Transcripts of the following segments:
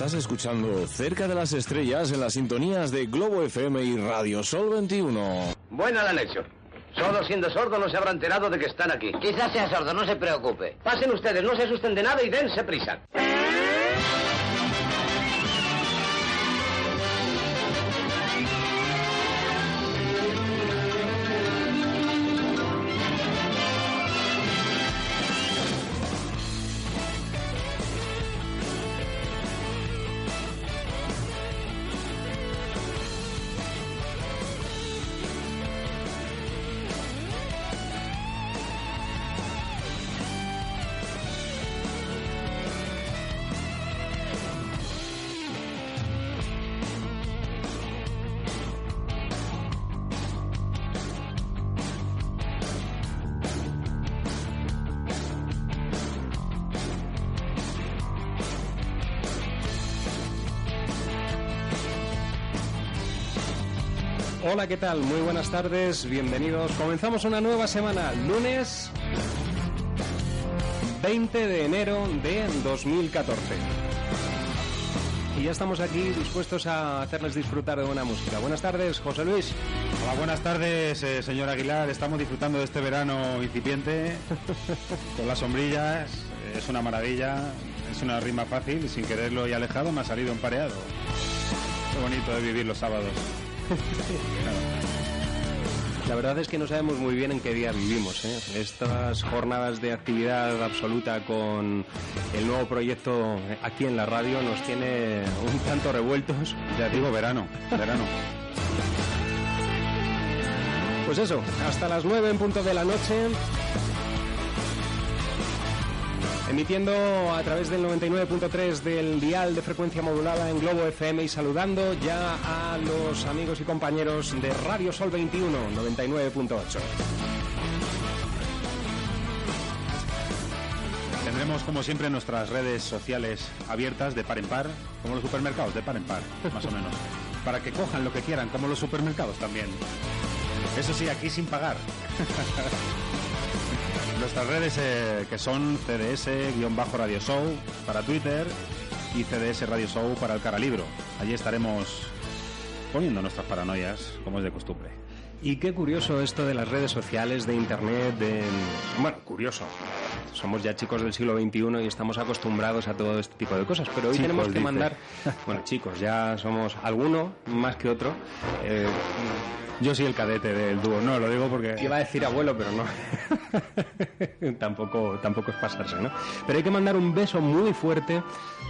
Estás escuchando Cerca de las Estrellas en las sintonías de Globo FM y Radio Sol 21. Buena la lección. Solo siendo sordo no se habrá enterado de que están aquí. Quizás sea sordo, no se preocupe. Pasen ustedes, no se asusten de nada y dense prisa. ¿Qué tal? Muy buenas tardes, bienvenidos. Comenzamos una nueva semana, lunes 20 de enero de 2014. Y ya estamos aquí dispuestos a hacerles disfrutar de buena música. Buenas tardes, José Luis. Hola, buenas tardes, eh, señor Aguilar. Estamos disfrutando de este verano incipiente con las sombrillas. Es una maravilla, es una rima fácil, sin quererlo y alejado me ha salido empareado. Qué bonito de vivir los sábados. La verdad es que no sabemos muy bien en qué día vivimos. ¿eh? Estas jornadas de actividad absoluta con el nuevo proyecto aquí en la radio nos tiene un tanto revueltos. Ya digo, verano, verano. Pues eso, hasta las 9 en punto de la noche. Emitiendo a través del 99.3 del dial de frecuencia modulada en Globo FM y saludando ya a los amigos y compañeros de Radio Sol 21 99.8. Tendremos como siempre nuestras redes sociales abiertas de par en par, como los supermercados, de par en par, más o menos. Para que cojan lo que quieran, como los supermercados también. Eso sí, aquí sin pagar. Nuestras redes eh, que son CDS-Radio Show para Twitter y CDS Radio Show para el Caralibro. Allí estaremos poniendo nuestras paranoias, como es de costumbre. Y qué curioso esto de las redes sociales, de internet, de... Bueno, curioso. Somos ya chicos del siglo XXI y estamos acostumbrados a todo este tipo de cosas, pero hoy Chicos, tenemos que dice. mandar... Bueno, chicos, ya somos alguno más que otro. Eh, Yo soy el cadete del dúo, no, lo digo porque... Iba a decir abuelo, pero no. tampoco, tampoco es pasarse, ¿no? Pero hay que mandar un beso muy fuerte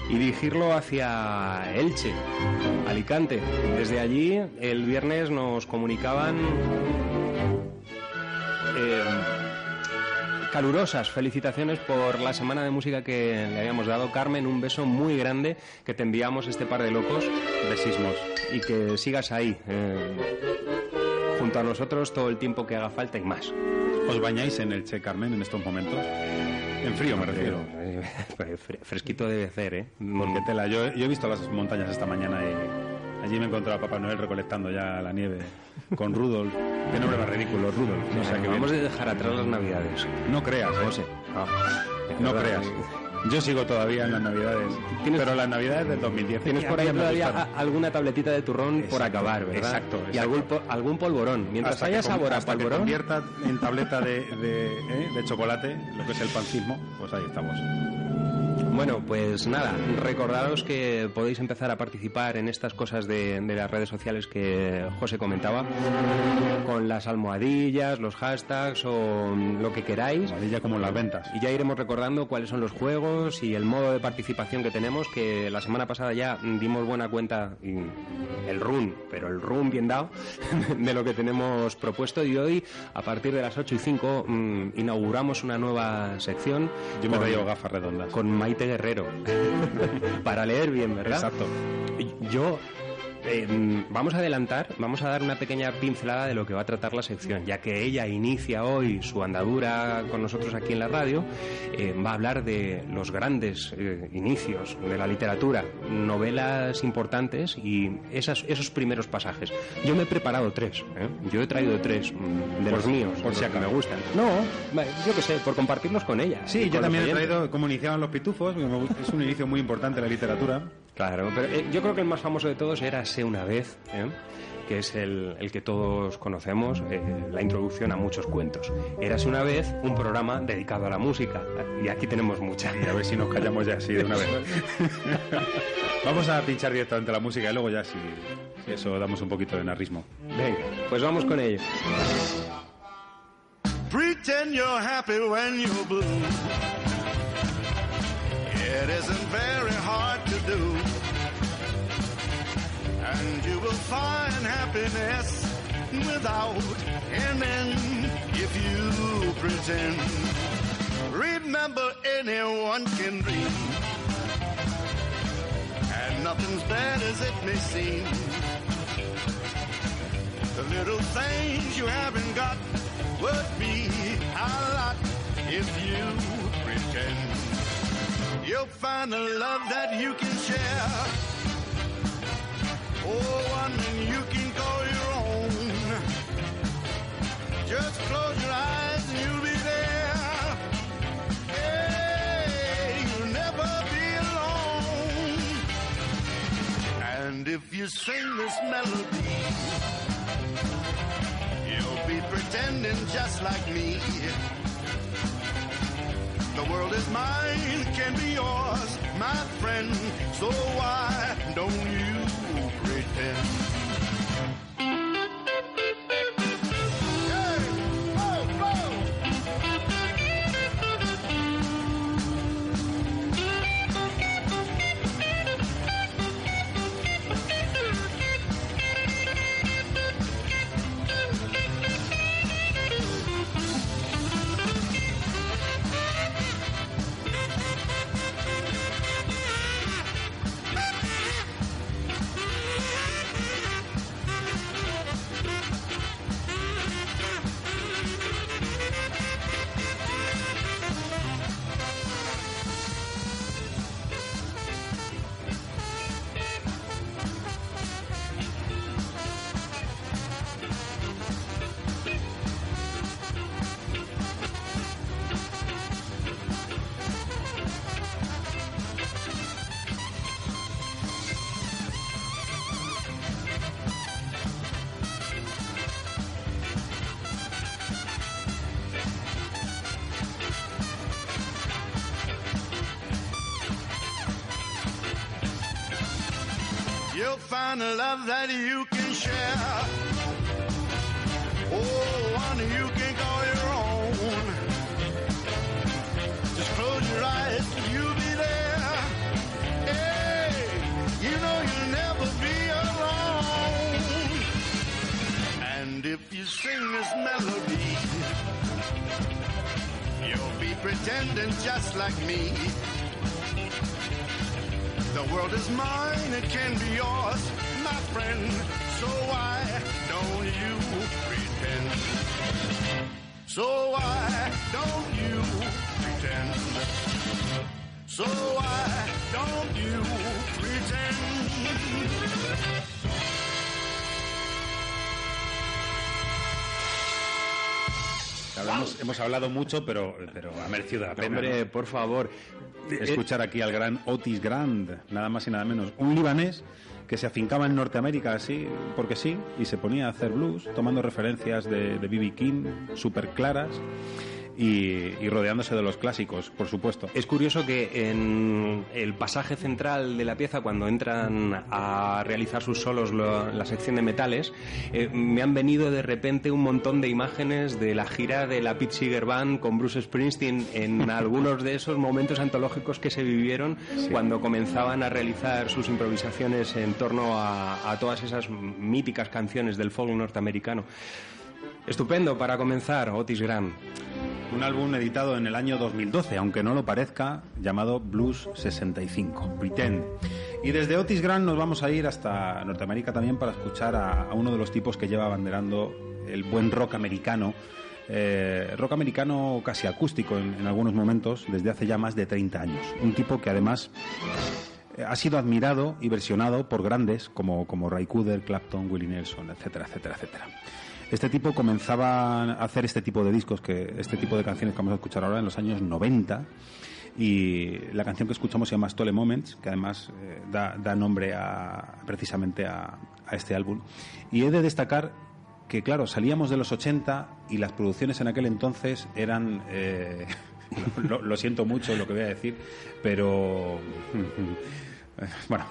y dirigirlo hacia Elche, Alicante. Desde allí, el viernes nos comunicaban eh, calurosas felicitaciones por la semana de música que le habíamos dado. Carmen, un beso muy grande que te enviamos este par de locos de sismos y que sigas ahí. eh, junto a nosotros todo el tiempo que haga falta y más. ¿Os bañáis en el Che Carmen en estos momentos? En frío me refiero. Fre- Fresquito debe ser, ¿eh? Porque yo he visto las montañas esta mañana y allí me encontré a Papá Noel recolectando ya la nieve con Rudolf. Qué nombre más ridículo, Rudolf. No sé qué Vamos bien. a dejar atrás las navidades. No creas, ¿eh? José. Ah, No creas. Yo sigo todavía en las navidades. ¿Tienes- pero las navidades del 2010. Tienes por ahí todavía alguna tabletita de turrón por acabar, ¿verdad? exacto, Y algún, po- algún polvorón. Mientras Hasta haya que sabor a hasta que polvorón, convierta en tableta de, de, ¿eh? de chocolate, lo que es el pancismo, pues ahí estamos. Bueno, pues nada, recordaros que podéis empezar a participar en estas cosas de, de las redes sociales que José comentaba, con las almohadillas, los hashtags o lo que queráis. Amarilla como las ventas. Y ya iremos recordando cuáles son los juegos y el modo de participación que tenemos, que la semana pasada ya dimos buena cuenta, y el run, pero el run bien dado, de lo que tenemos propuesto. Y hoy, a partir de las 8 y 5, mm, inauguramos una nueva sección. Yo me con- gafas redondas. con Maite Guerrero. Para leer bien, ¿verdad? Exacto. Yo. Eh, vamos a adelantar, vamos a dar una pequeña pincelada de lo que va a tratar la sección, ya que ella inicia hoy su andadura con nosotros aquí en la radio, eh, va a hablar de los grandes eh, inicios de la literatura, novelas importantes y esas, esos primeros pasajes. Yo me he preparado tres, ¿eh? yo he traído tres mm, de Por los míos, por si que me acaso. gustan. No, yo qué sé, por compartirlos con ella. Sí, yo también he traído cómo iniciaban los pitufos, es un inicio muy importante en la literatura. Claro, pero eh, yo creo que el más famoso de todos era Sé una vez, ¿eh? que es el, el, que todos conocemos, eh, la introducción a muchos cuentos. Érase una vez un programa dedicado a la música, y aquí tenemos mucha. Y a ver si nos callamos ya así de una vez. vamos a pinchar directamente la música y luego ya si, si eso damos un poquito de narrismo. Venga, pues vamos con ello. Pretend you're happy when you're blue. It isn't very hard to do. And you will find happiness without ending if you pretend. Remember, anyone can dream. And nothing's bad as it may seem. The little things you haven't got would be a lot if you pretend. You'll find a love that you can share. Oh, one you can call your own. Just close your eyes and you'll be there. Hey, you'll never be alone. And if you sing this melody, you'll be pretending just like me. The world is mine, can be yours, my friend. So why don't you pretend? Hablado mucho, pero, pero ha merecido la pena. Hombre, ¿no? por favor. escuchar aquí al gran Otis Grand, nada más y nada menos. Un libanés que se afincaba en Norteamérica así, porque sí, y se ponía a hacer blues, tomando referencias de B.B. King, súper claras. Y, y rodeándose de los clásicos, por supuesto. Es curioso que en el pasaje central de la pieza, cuando entran a realizar sus solos lo- la sección de metales, eh, me han venido de repente un montón de imágenes de la gira de la Pete Seeger Band con Bruce Springsteen en algunos de esos momentos antológicos que se vivieron cuando comenzaban a realizar sus improvisaciones en torno a, a todas esas míticas canciones del folk norteamericano. Estupendo para comenzar, Otis Graham. Un álbum editado en el año 2012, aunque no lo parezca, llamado Blues 65, Pretend. Y desde Otis Grant nos vamos a ir hasta Norteamérica también para escuchar a, uno de los tipos que lleva abanderando el buen rock americano, eh, rock americano casi acústico en, en algunos momentos, desde hace ya más de 30 años. Un tipo que además eh, ha sido admirado y versionado por grandes como, como Ray Cooder, Clapton, Willie Nelson, etcétera, etcétera, etcétera. Este tipo comenzaba a hacer este tipo de discos, que este tipo de canciones que vamos a escuchar ahora en los años 90 Y la canción que escuchamos se llama Stole Moments, que además eh, da, nombre a, precisamente a, este álbum. Y he de destacar que, claro, salíamos de los 80 y las producciones en aquel entonces eran... eh, lo siento mucho lo que voy a decir, pero... Bueno,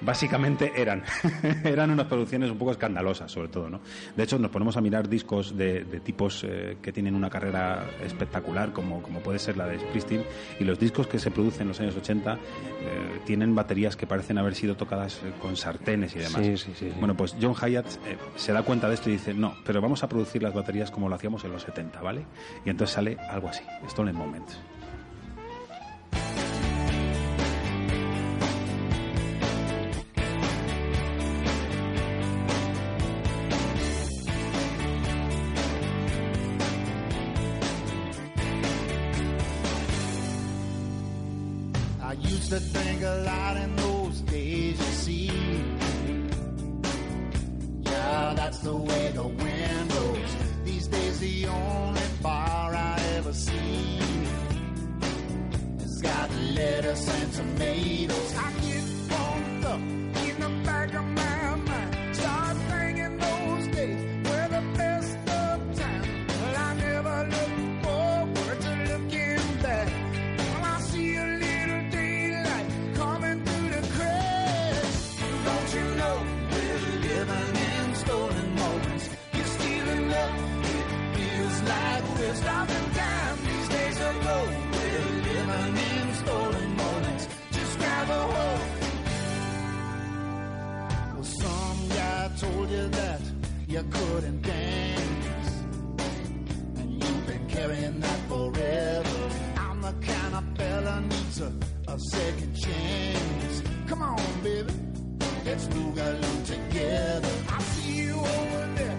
básicamente eran eran unas producciones un poco escandalosas, sobre todo, ¿no? De hecho, nos ponemos a mirar discos de, de tipos eh, que tienen una carrera espectacular, como, como puede ser la de Springsteen, y los discos que se producen en los años 80 eh, tienen baterías que parecen haber sido tocadas eh, con sartenes y demás. Sí, sí, sí, sí. Bueno, pues John Hyatt eh, se da cuenta de esto y dice, no, pero vamos a producir las baterías como lo hacíamos en los 70, ¿vale? Y entonces sale algo así, Stolen Moments. Lettuce and tomatoes. You couldn't dance. And you've been carrying that forever. I'm the kind of fella needs a, a second chance. Come on, baby. Let's boogaloo together. I see you over there,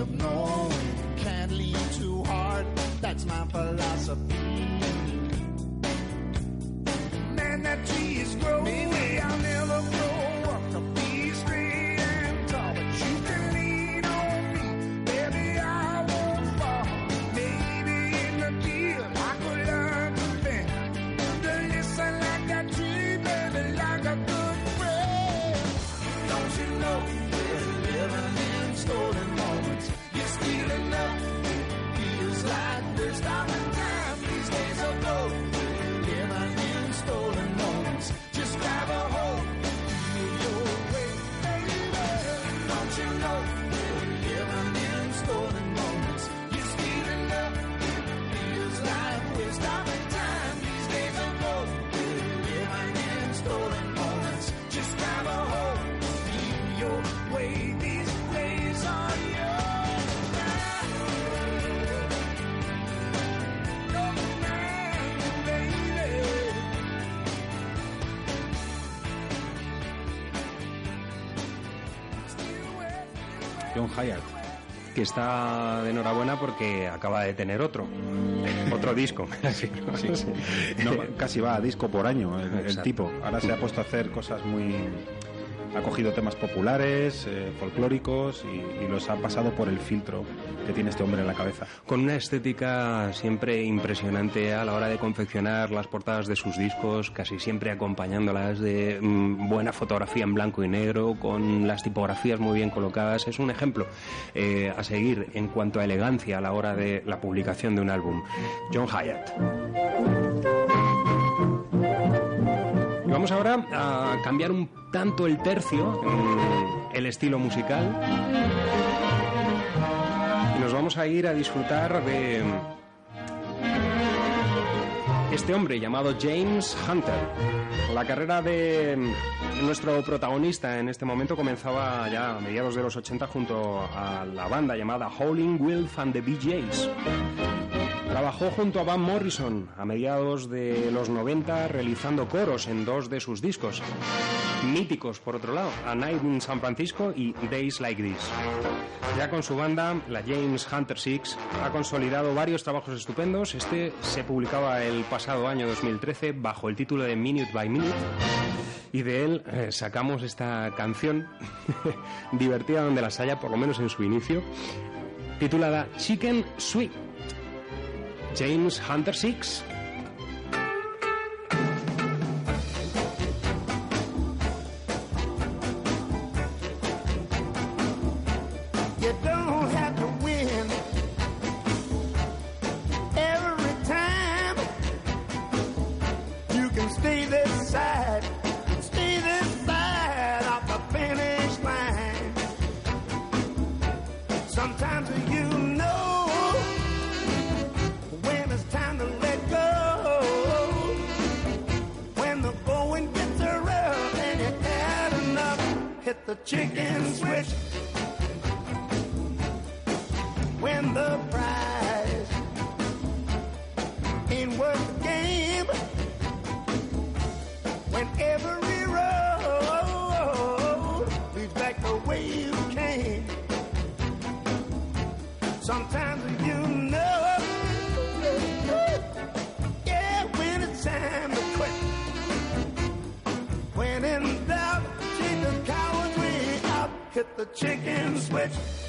of knowing, can't lean too hard. That's my philosophy. Que está de enhorabuena porque acaba de tener otro. otro disco. Sí, ¿no? Sí, sí. No, casi va a disco por año el, tipo. Ahora se ha puesto a hacer cosas muy ha cogido temas populares, eh, folclóricos y, los ha pasado por el filtro que tiene este hombre en la cabeza. Con una estética siempre impresionante a la hora de confeccionar las portadas de sus discos, casi siempre acompañándolas de mm, buena fotografía en blanco y negro, con las tipografías muy bien colocadas. Es un ejemplo eh, a seguir en cuanto a elegancia a la hora de la publicación de un álbum. John Hyatt. Y vamos ahora a cambiar un tanto el tercio, el estilo musical. Y nos vamos a ir a disfrutar de este hombre llamado James Hunter. La carrera de nuestro protagonista en este momento comenzaba ya a mediados de los 80 junto a la banda llamada Howling Wolf and the Gees. Trabajó junto a Van Morrison a mediados de los 90 realizando coros en dos de sus discos. Míticos, por otro lado, A Night in San Francisco y Days Like This. Ya con su banda, la James Hunter Six, ha consolidado varios trabajos estupendos. Este se publicaba el pasado año 2013 bajo el título de Minute by Minute. Y de él eh, sacamos esta canción divertida donde las haya, por lo menos en su inicio, titulada Chicken Sweet. James Hunter Six. Switch.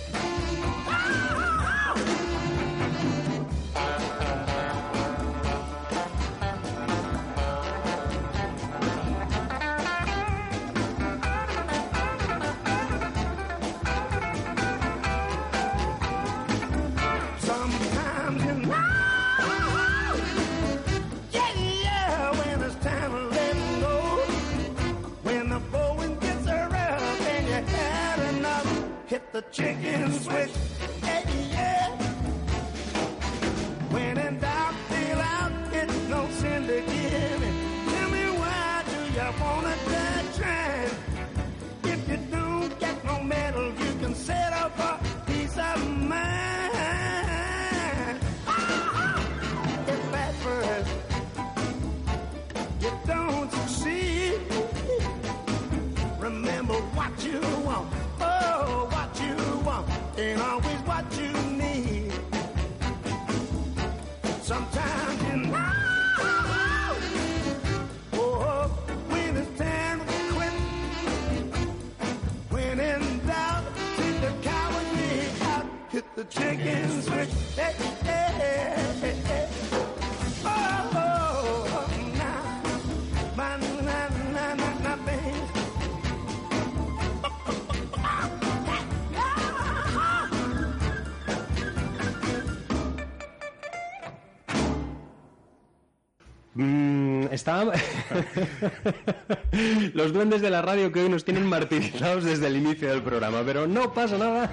Los duendes de la radio que hoy nos tienen martirizados desde el inicio del programa, pero no pasa nada.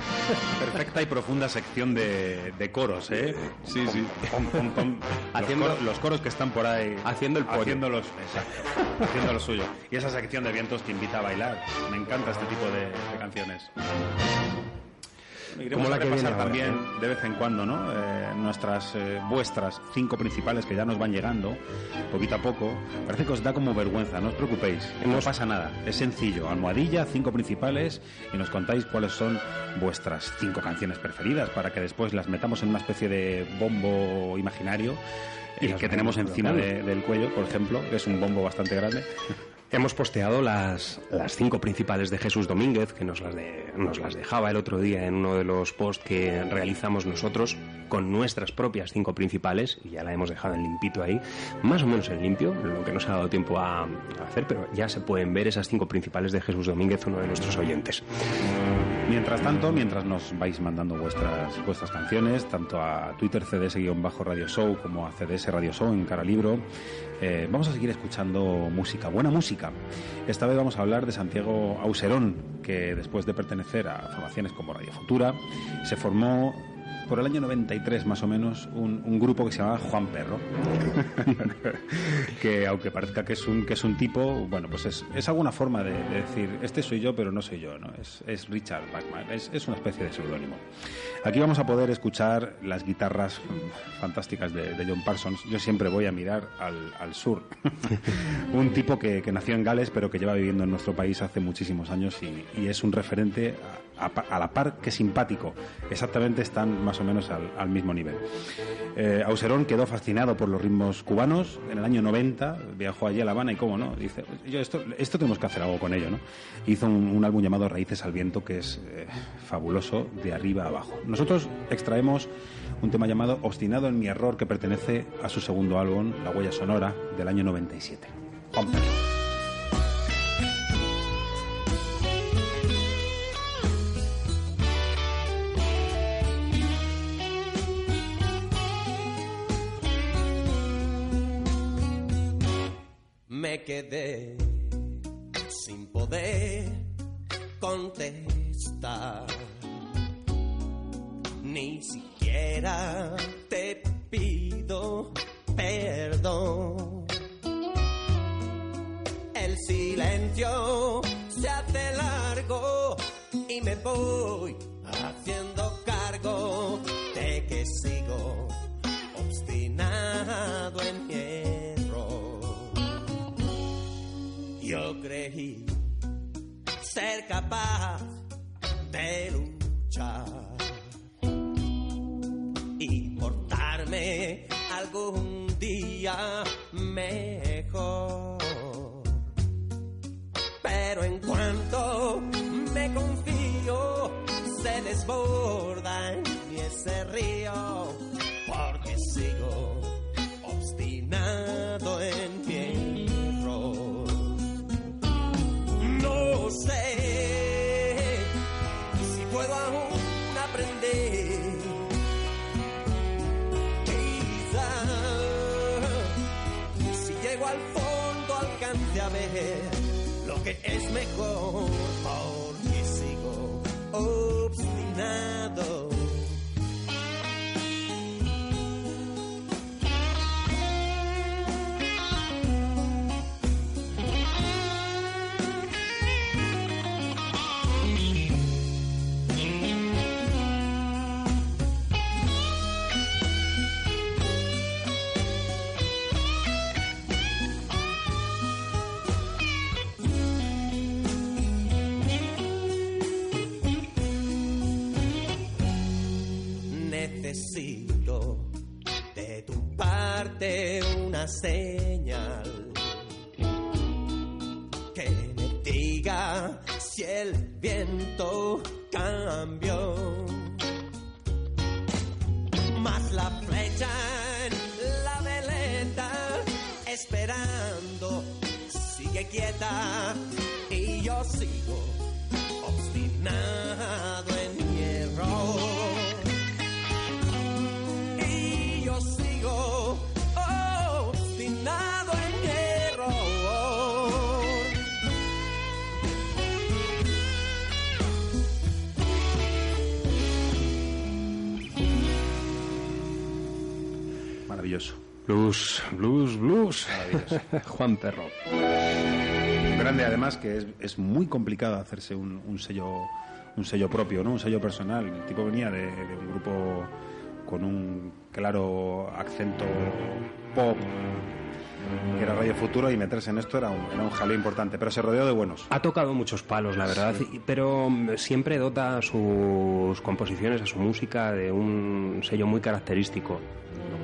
Perfecta y profunda sección de, de coros, ¿eh? Sí, sí. Pom, pom, pom. Los, coros, los coros que están por ahí. Haciendo el pollo. Haciendo los, exacto, haciendo lo suyo. Y esa sección de vientos te invita a bailar. Me encanta este tipo de, de canciones. Iremos Como la a que viene ahora, también de vez en cuando, ¿no? Eh, nuestras, eh, vuestras cinco principales que ya nos van llegando, poquito a poco. Parece que os da como vergüenza, no os preocupéis. No pasa nada. Es sencillo. Almohadilla, cinco principales y nos contáis cuáles son vuestras cinco canciones preferidas para que después las metamos en una especie de bombo imaginario Y el que tenemos encima de- del cuello, por ejemplo, que es un bombo bastante grande. Hemos posteado las, las cinco principales de Jesús Domínguez, que nos las, de- nos las dejaba el otro día en uno de los posts que realizamos nosotros, con nuestras propias cinco principales, y ya la hemos dejado en limpito ahí, más o menos en limpio, lo que nos ha dado tiempo a, hacer, pero ya se pueden ver esas cinco principales de Jesús Domínguez, uno de nuestros oyentes. Mientras tanto, mientras nos vais mandando vuestras, vuestras canciones, tanto a Twitter CDS-Radio Show como a CDS Radio Show en Cara Libro, eh, vamos a seguir escuchando música, buena música. Esta vez vamos a hablar de Santiago Auserón, que después de pertenecer a formaciones como Radio Futura, se formó por el año 93 más o menos un, grupo que se llamaba Juan Perro. Que aunque parezca que es un que es un tipo bueno pues es, es alguna forma de, de decir este soy yo pero no soy yo no es, es Richard Bachman es, es una especie de seudónimo aquí vamos a poder escuchar las guitarras fantásticas de, de John Parsons yo siempre voy a mirar al, al sur un tipo que, que nació en Gales pero que lleva viviendo en nuestro país hace muchísimos años y, y es un referente a, a pa- a la par que simpático exactamente están más o menos al, al mismo nivel eh, Auserón quedó fascinado por los ritmos cubanos. En el año 90 viajó allí a La Habana y, cómo no, dice, yo esto, esto tenemos que hacer algo con ello, ¿no? Hizo un, un álbum llamado Raíces al Viento que es eh, fabuloso de arriba a abajo. Nosotros extraemos un tema llamado Obstinado en mi error que pertenece a su segundo álbum, La Huella Sonora, del año 97. Juan Perro. Me quedé Juan Perro. grande además que es, es muy complicado hacerse un, un sello un sello propio no un sello personal. El tipo venía de, de un grupo con un claro acento pop que era Radio Futuro y meterse en esto era un, era un jaleo importante pero se rodeó de buenos. Ha tocado muchos palos, la verdad, pero mm, siempre dota a sus composiciones, a su música, de un sello muy característico.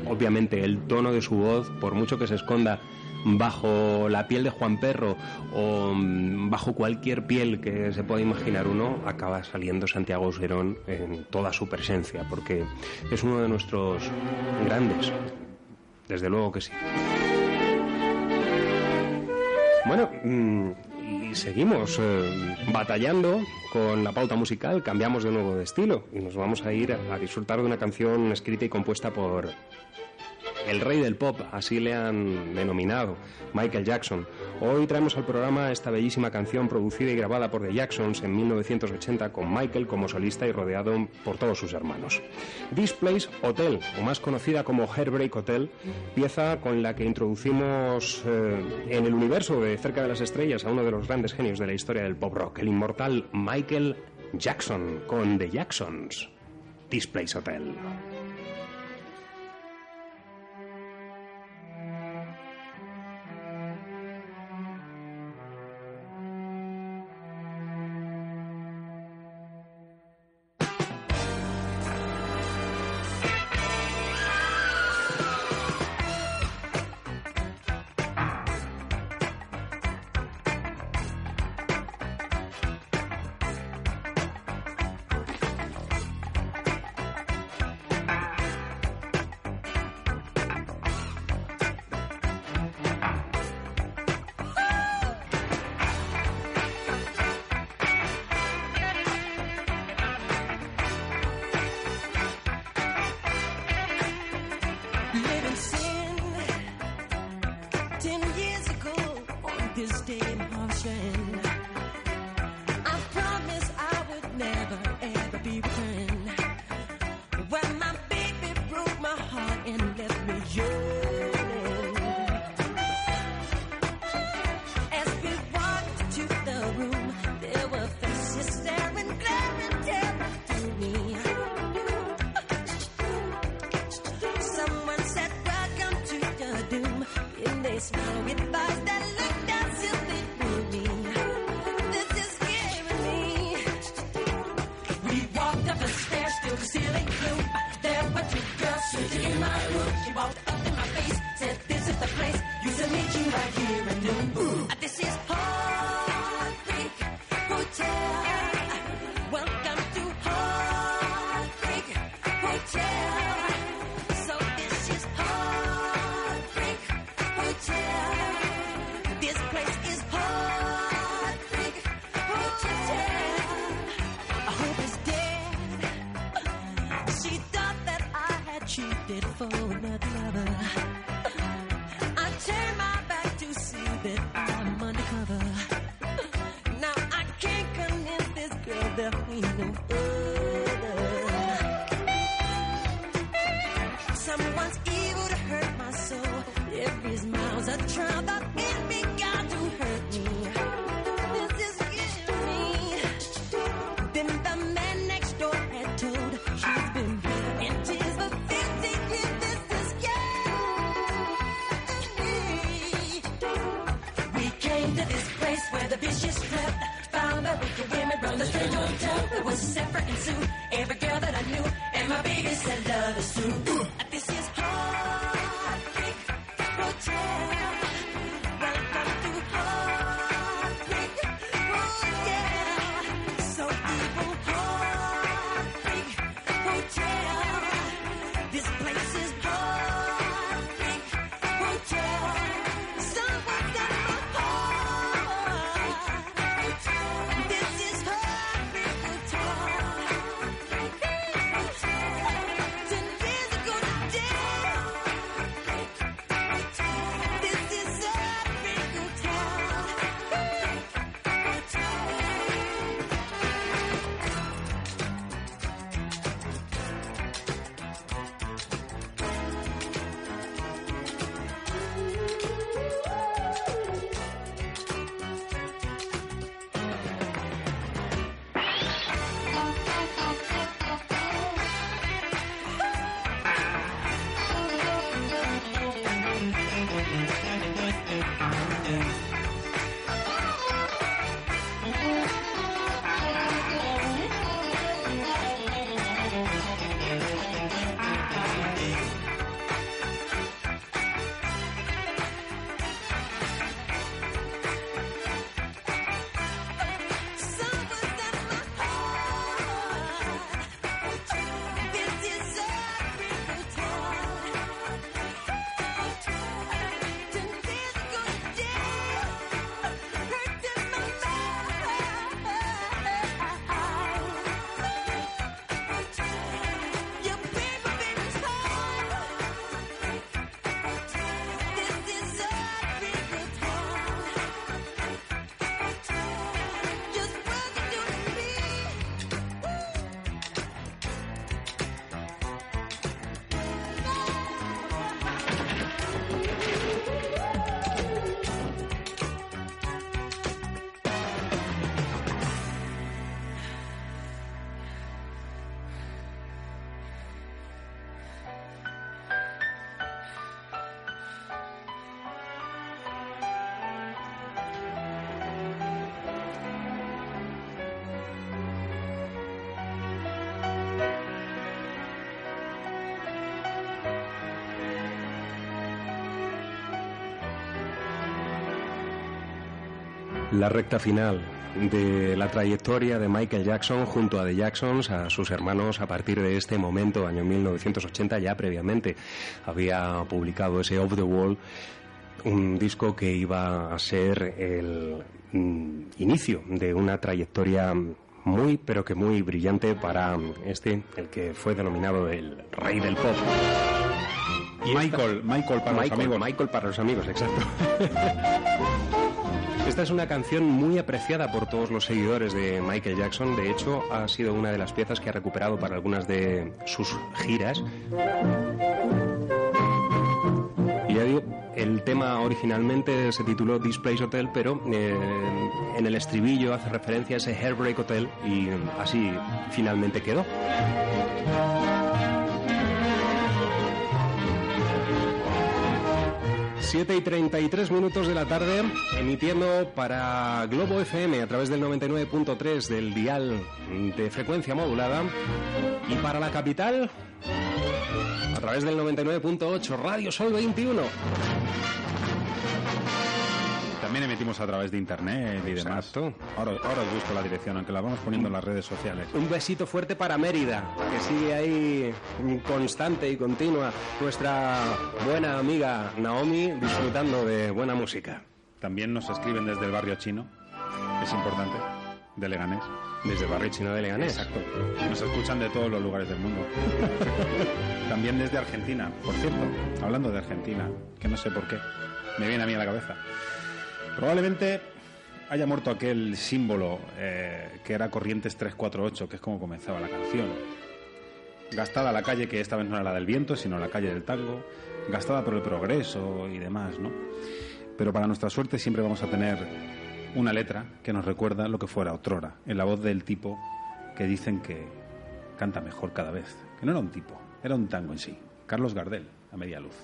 Obviamente, el tono de su voz, por mucho que se esconda bajo la piel de Juan Perro o mm, bajo cualquier piel que se pueda imaginar uno, acaba saliendo Santiago Serón en toda su presencia, porque es uno de nuestros grandes. Desde luego que sí. Bueno, mm, y seguimos eh, batallando con la pauta musical, cambiamos de nuevo de estilo y nos vamos a ir a disfrutar de una canción escrita y compuesta por el rey del pop, así le han denominado, Michael Jackson. Hoy traemos al programa esta bellísima canción producida y grabada por The Jacksons en 1980 con Michael como solista y rodeado por todos sus hermanos. This Place Hotel, o más conocida como Heartbreak Hotel, pieza con la que introducimos eh, en el universo de Cerca de las Estrellas a uno de los grandes genios de la historia del pop rock, el inmortal Michael Jackson, con The Jacksons. This Place Hotel. Wicked women run the strange hotel. It was separate and Sue, La recta final de la trayectoria de Michael Jackson junto a The Jacksons, a sus hermanos, a partir de este momento, año 1980, ya previamente había publicado ese Off the Wall, un disco que iba a ser el mm, inicio de una trayectoria muy, pero que muy brillante para este, el que fue denominado el rey del pop. Michael, Michael para los Michael, amigos. Michael para los amigos, exacto. Esta es una canción muy apreciada por todos los seguidores de Michael Jackson. De hecho, ha sido una de las piezas que ha recuperado para algunas de sus giras. El tema originalmente se tituló This Place Hotel, pero eh, en el estribillo hace referencia a ese Heartbreak Hotel y así finalmente quedó. Siete y 33 minutos de la tarde, emitiendo para Globo FM a través del 99.3 del dial de frecuencia modulada y para la capital a través del 99.8 Radio Sol 21. También emitimos a través de internet y demás. Exacto. Ahora, ahora os busco la dirección, aunque la vamos poniendo en las redes sociales. Un besito fuerte para Mérida, que sigue ahí constante y continua. Nuestra buena amiga Naomi disfrutando de buena música. También nos escriben desde el barrio chino, es importante, de Leganés. Desde Barrio Chino de Leganés. Exacto. Nos escuchan de todos los lugares del mundo. También desde Argentina, por cierto, hablando de Argentina, que no sé por qué, me viene a mí a la cabeza. Probablemente haya muerto aquel símbolo eh, que era Corrientes 348, que es como comenzaba la canción. Gastada la calle, que esta vez no era la del viento, sino la calle del tango, gastada por el progreso y demás, ¿no? Pero para nuestra suerte siempre vamos a tener una letra que nos recuerda lo que fuera otrora, en la voz del tipo que dicen que canta mejor cada vez. Que no era un tipo, era un tango en sí. Carlos Gardel, a media luz.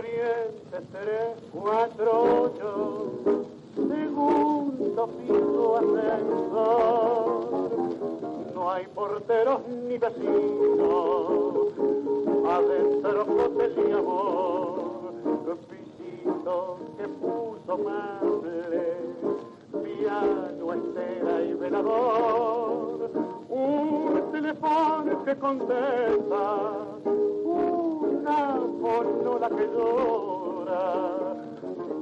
Corrientes 348, segundo piso ascensor. No hay porteros ni vecinos, adentro hotel y amor. Pisito que puso mable, piano, estera y velador. Un teléfono que contesta, una fonola que llora,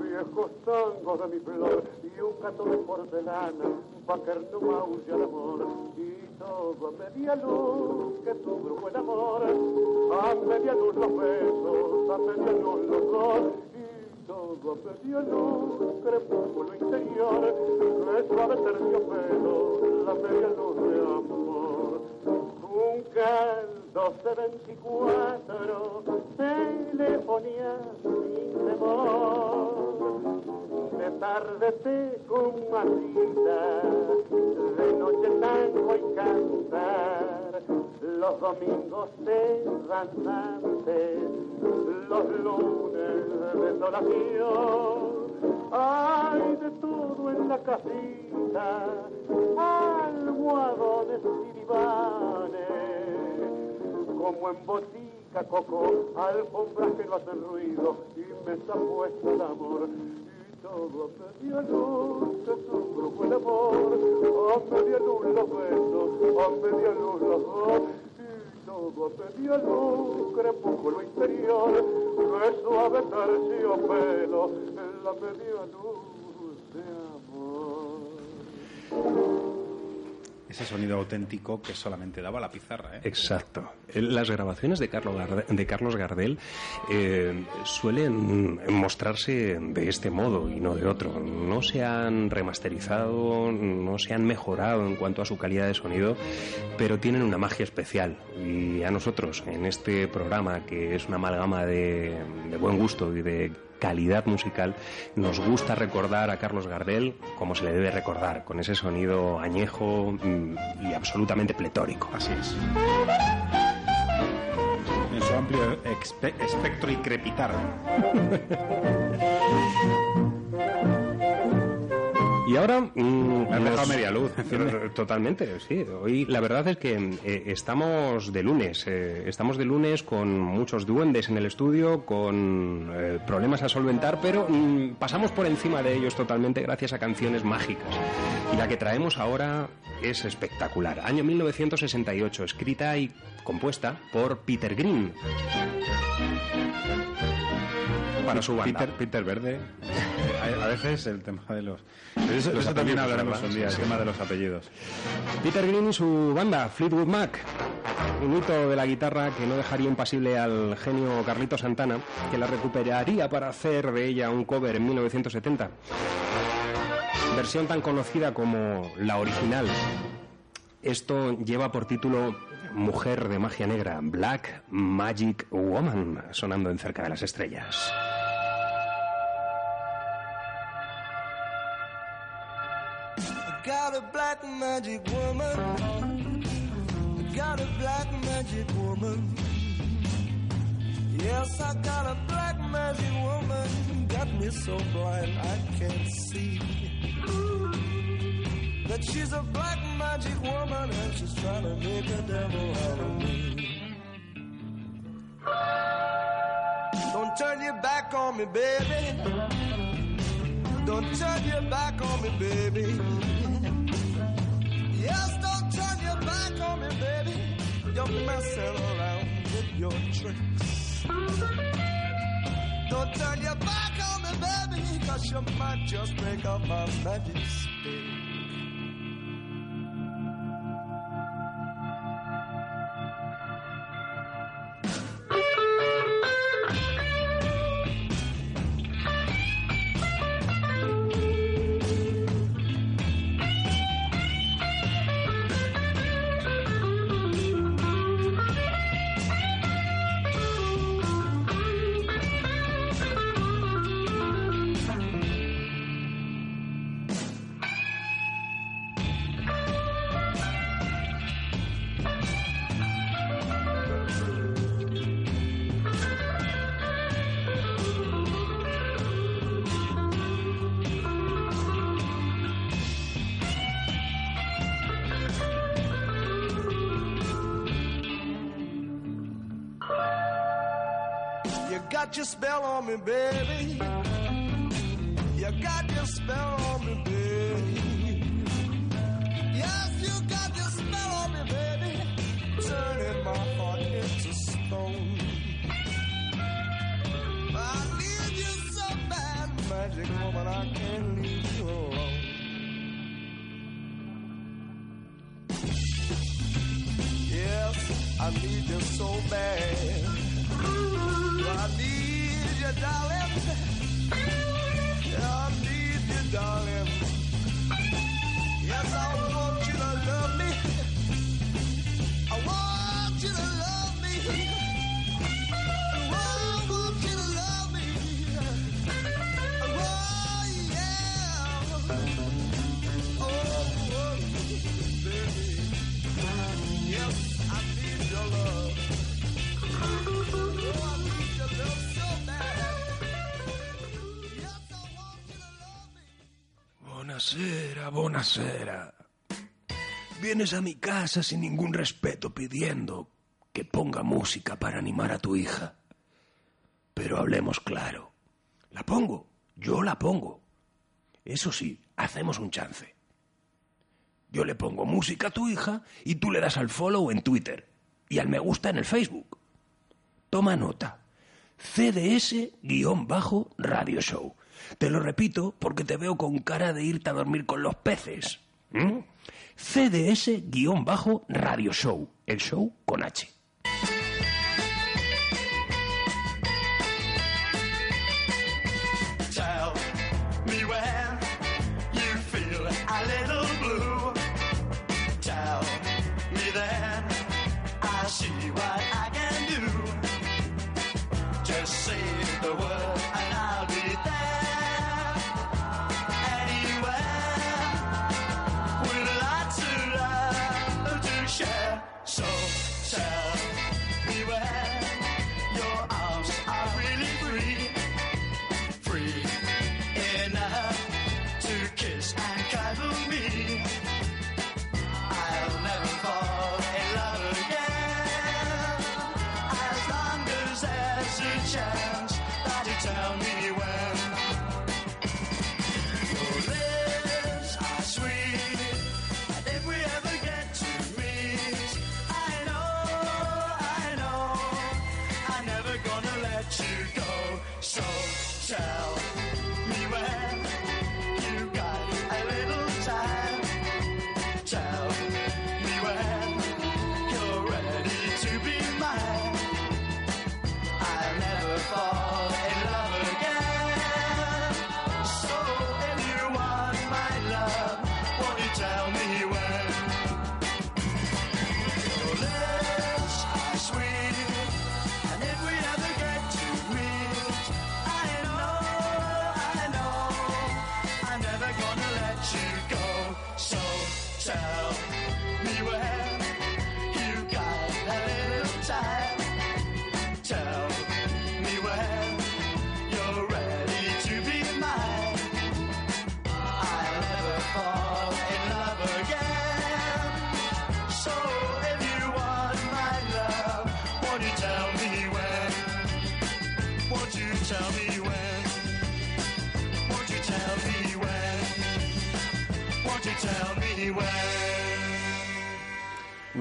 viejos tangos de mi flor y un gato de porcelana, pa' que no maulle el amor, y todo a media luz que tu buen amor, a media luz los besos, a media luz los dos, y todo a media luz, crepúsculo interior, que suave terciopelo, la media luz de amor. Un caldo de 24, telefonía sin temor. De tarde te con de noche tango y cantar. Los domingos te danzantes, los lunes de desolación. Hay de todo en la casita, almohadones y divanes, como en botica coco, alfombras que no hacen ruido y mesa puesta de amor. Y todo a media luz que tu buen amor, a media luz los besos, a media luz los dos. Todo a media luz, crepúsculo interior, que suave terciopelo, en la media luz de amor. Ese sonido auténtico que solamente daba la pizarra, ¿eh? Exacto. Eh, Las grabaciones de Carlos Gardel, de Carlos Gardel eh, suelen mostrarse de este modo y no de otro. No se han remasterizado, no se han mejorado en cuanto a su calidad de sonido, pero tienen una magia especial. Y a nosotros, en este programa, que es una amalgama de, de buen gusto y de calidad musical, nos gusta recordar a Carlos Gardel como se le debe recordar, con ese sonido añejo mm, y absolutamente pletórico. Así es. En su amplio espectro y crepitar. Y ahora... mm, Me has dejado media luz. Totalmente, sí. Hoy la verdad es que eh, estamos de lunes. eh, estamos de lunes con muchos duendes en el estudio, con eh, problemas a solventar, pero mm, pasamos por encima de ellos totalmente gracias a canciones mágicas. Y la que traemos ahora es espectacular. Año 1968, escrita y compuesta por Peter Green. Para su banda. Peter, Peter Verde. A, a veces el tema de los. eso, de Los eso también hablaremos un día, Sí, el tema de los apellidos. Peter Green y su banda, Fleetwood Mac. Un hito de la guitarra que no dejaría impasible al genio Carlito Santana, que la recuperaría para hacer de ella un cover en 1970. Versión tan conocida como la original. Esto lleva por título Mujer de Magia Negra, Black Magic Woman, sonando en cerca de las estrellas. Black magic woman. I got a black magic woman. Yes, I got a black magic woman. Got me so blind I can't see. That she's a black magic woman and she's trying to make a devil out of me. Don't turn your back on me, baby. Don't turn your back on me, baby. Yes, don't turn your back on me, baby. You're messing around with your tricks. Don't turn your back on me, baby, cause you might just break up my magic stick. Got your spell on me, baby. You got your spell on me, baby. Yes, you got your spell on me, baby. Turning my heart into stone. I need you so bad, magic woman. I can't leave you alone. Yes, I need you so bad. Darling. I need you, darling. Buonasera, buonasera. Vienes a mi casa sin ningún respeto pidiendo que ponga música para animar a tu hija. Pero hablemos claro. ¿La pongo? Yo la pongo. Eso sí, hacemos un chance. Yo le pongo música a tu hija y tú le das al follow en Twitter y al me gusta en el Facebook. Toma nota. CDS-Radio Show. Te lo repito porque te veo con cara de irte a dormir con los peces. ¿Mm? CDS-Radio Show. El show con H.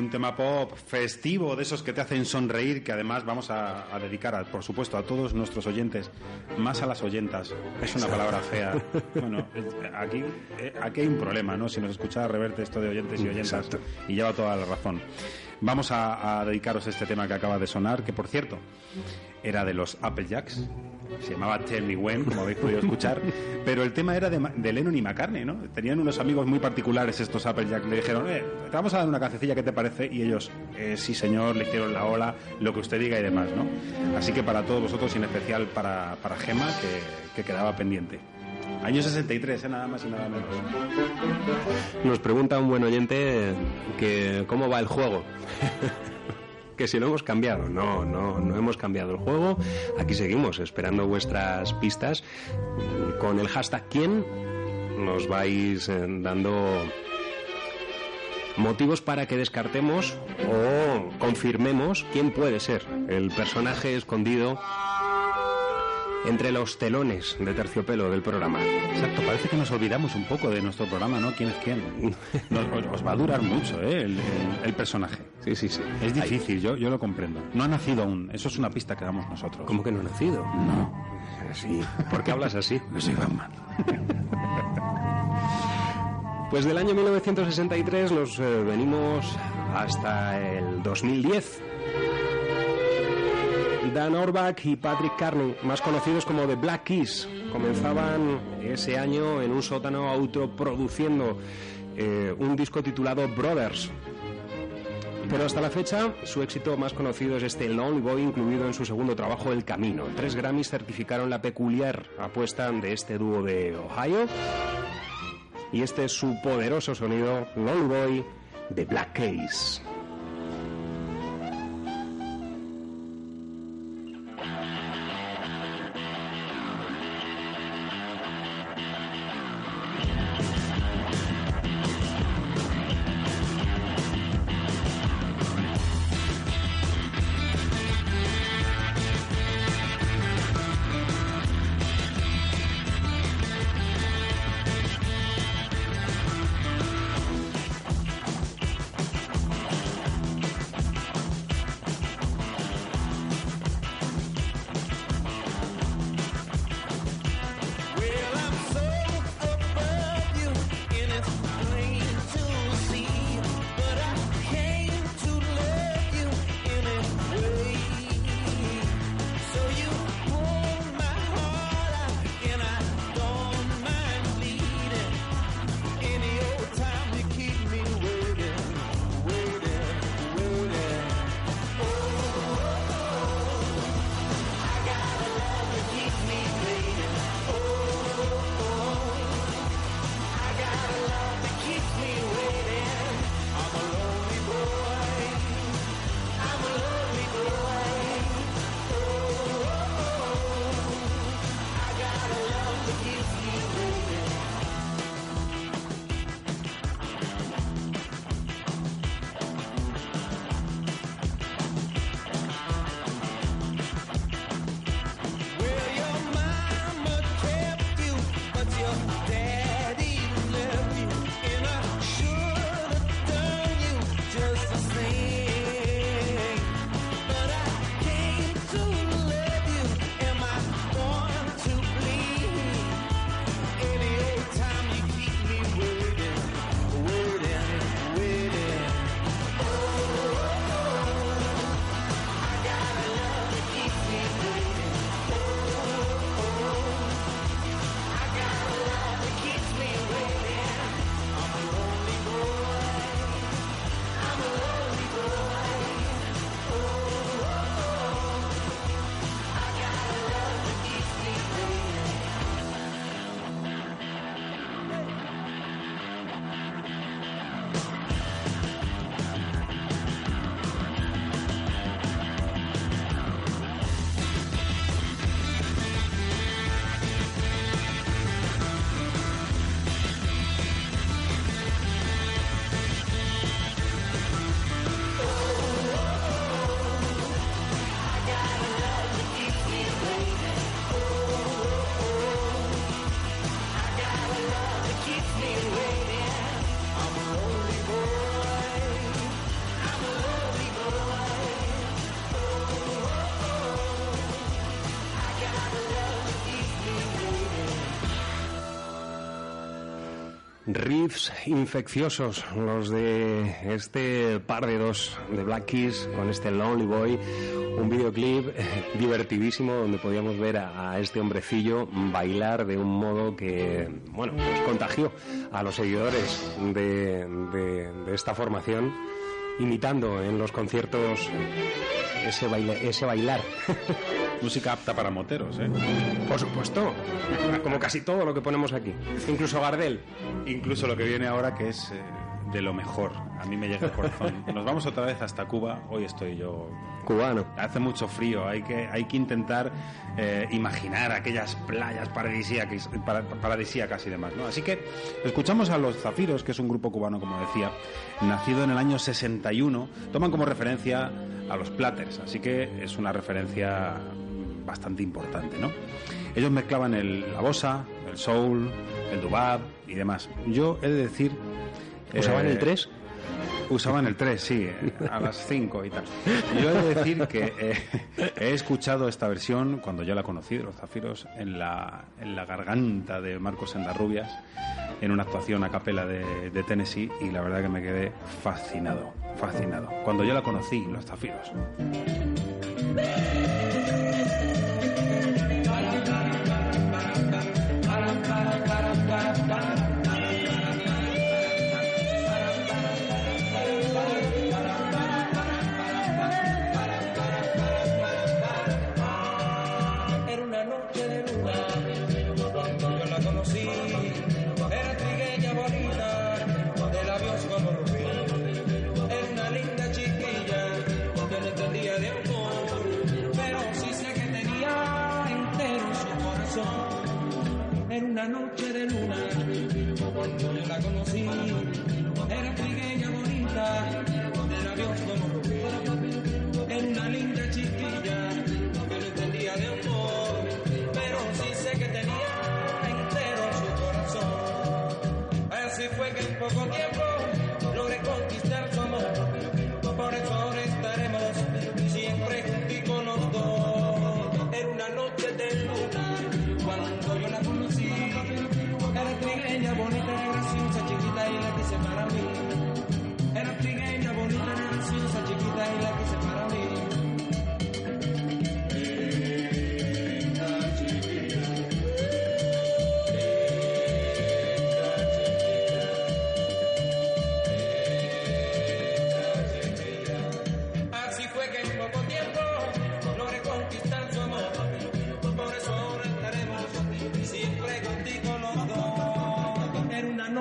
Un tema pop festivo, de esos que te hacen sonreír, que además vamos a, a dedicar, a- por supuesto, a todos nuestros oyentes, más a las oyentas. Es una palabra fea. Bueno, aquí, eh, aquí hay un problema, ¿no? Si nos escucha reverte esto de oyentes y oyentas, Exacto. y lleva toda la razón. Vamos a, a dedicaros este tema que acaba de sonar, que por cierto, era de los Applejacks. Se llamaba Tell Me When, como habéis podido escuchar. Pero el tema era de, de Lennon y McCartney, ¿no? Tenían unos amigos muy particulares estos Applejacks. Le dijeron, eh, te vamos a dar una cancioncilla, ¿qué te parece? Y ellos, eh, sí señor, le hicieron la ola, lo que usted diga y demás, ¿no? Así que para todos vosotros, y en especial para, para Gema, que, que quedaba pendiente. Año 63, ¿eh? nada más y nada menos. Nos pregunta un buen oyente que cómo va el juego. que si lo hemos cambiado. No, no, no hemos cambiado el juego. Aquí seguimos esperando vuestras pistas. Con el hashtag quién nos vais eh, dando motivos para que descartemos o confirmemos quién puede ser el personaje escondido entre los telones de terciopelo del programa. Exacto, parece que nos olvidamos un poco de nuestro programa, ¿no? ¿Quién es quién? Nos- os, va a durar mucho, ¿eh? El, el- el personaje. Sí, sí, sí. Es difícil, yo, yo lo comprendo. No ha nacido aún, eso es una pista que damos nosotros. ¿Cómo que no ha nacido? No. Sí. ¿Por qué hablas así? Soy Batman. Pues del año 1963 nos eh, venimos hasta el 2010. Dan Orbach y Patrick Carney, más conocidos como The Black Keys, comenzaban ese año en un sótano autoproduciendo eh, un disco titulado Brothers. Pero hasta la fecha, su éxito más conocido es este Lonely Boy, incluido en su segundo trabajo, El Camino. Tres Grammys certificaron la peculiar apuesta de este dúo de Ohio. Y este es su poderoso sonido, Lonely Boy, de Black Case. Riffs infecciosos, los de este par de dos de Black Keys con este Lonely Boy, un videoclip divertidísimo donde podíamos ver a, a este hombrecillo bailar de un modo que, bueno, pues contagió a los seguidores de, de- de esta formación, imitando en los conciertos ese, baile, ese bailar. Música apta para moteros, ¿eh? Por supuesto, como casi todo lo que ponemos aquí, incluso Gardel. Incluso lo que viene ahora que es eh, de lo mejor. A mí me llega al corazón. Nos vamos otra vez hasta Cuba. Hoy estoy yo Cubano. Hace mucho frío, hay que, hay que intentar eh, imaginar aquellas playas paradisíacas, para- paradisíacas y demás. ¿no? Así que escuchamos a Los Zafiros, que es un grupo cubano, como decía, nacido en el año 61. Toman como referencia a los Platters, así que es una referencia bastante importante. ¿no? Ellos mezclaban el, la bossa, el soul, el dubab y demás. Yo he de decir... ¿Usaban eh, el 3? Usaban el 3, sí, eh, a las 5 y tal. Yo he de decir que eh, he escuchado esta versión cuando yo la conocí de los Zafiros en la, en la garganta de Marcos Sendarrubias en una actuación a capela de, de Tennessee y la verdad que me quedé fascinado, fascinado. Cuando yo la conocí, los Zafiros. Una noche de luna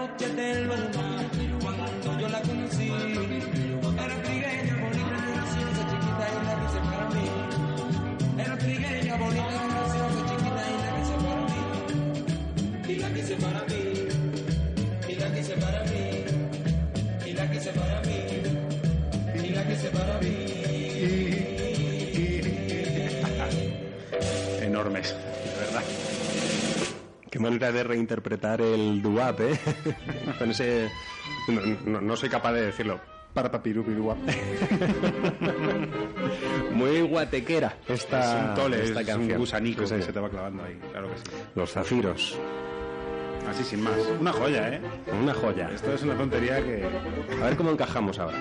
noche de manera de reinterpretar el duap, ¿eh? Con ese... No, no- no soy capaz de decirlo. Para papirupiruap. Muy guatequera esta, es un tole, esta es canción. un gusanico se te va clavando ahí, claro que sí. Los zafiros. Así sin más. Una joya, ¿eh? Una joya. Esto es una tontería que... A ver cómo encajamos ahora.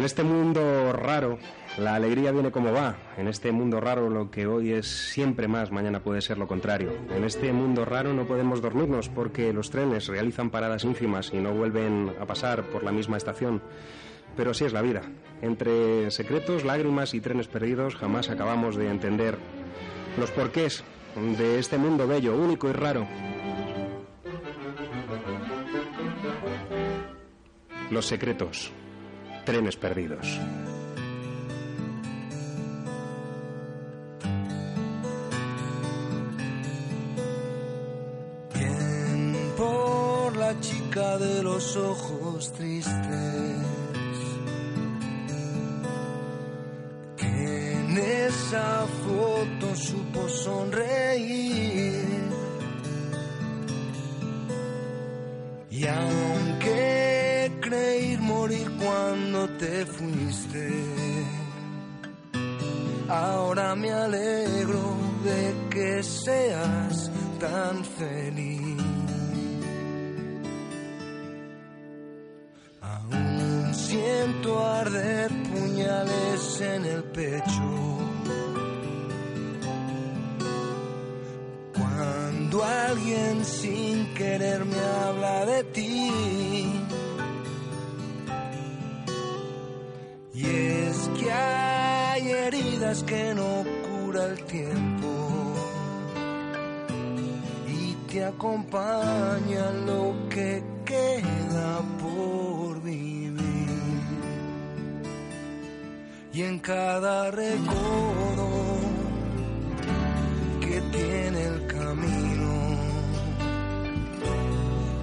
En este mundo raro, la alegría viene como va. En este mundo raro, lo que hoy es siempre más, mañana puede ser lo contrario. En este mundo raro no podemos dormirnos porque los trenes realizan paradas ínfimas y no vuelven a pasar por la misma estación. Pero así es la vida. Entre secretos, lágrimas y trenes perdidos jamás acabamos de entender los porqués de este mundo bello, único y raro. Los secretos. Trenes perdidos. Bien por la chica de los ojos tristes. Que en esa foto supo sonreír. Y aunque creí morir cuando te fuiste, ahora me alegro de que seas tan feliz. Aún siento arder puñales en el pecho. Cuando alguien sin querer me habla de ti. Es que hay heridas que no cura el tiempo. Y te acompaña lo que queda por vivir. Y en cada recodo que tiene el camino,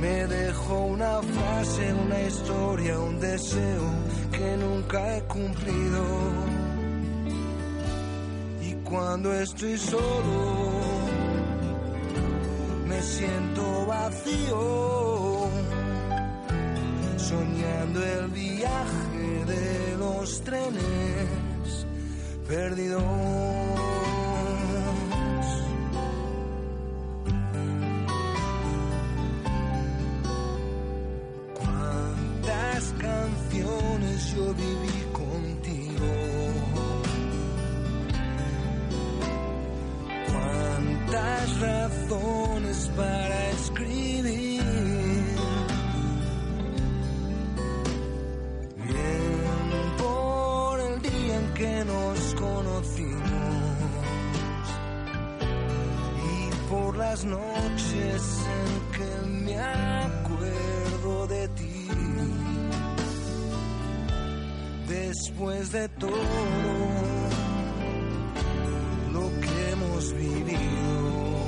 me dejó una frase, una historia, un deseo que nunca he cumplido. Y cuando estoy solo, me siento vacío, soñando el viaje de los trenes perdidos. Canciones yo viví contigo. Cuántas razones para escribir. Bien por el día en que nos conocimos y por las noches en que Después de todo lo que hemos vivido,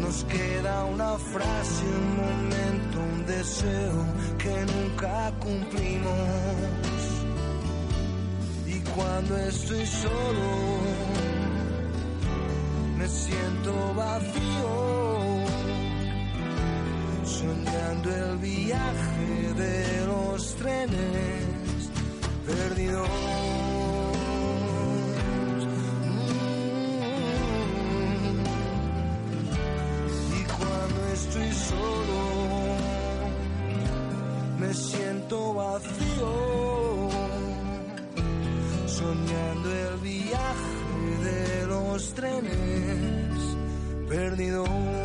nos queda una frase, un momento, un deseo que nunca cumplimos. Y cuando estoy solo, me siento vacío, soñando el viaje de los trenes perdidos. Y cuando estoy solo, me siento vacío, soñando el viaje de los trenes perdidos.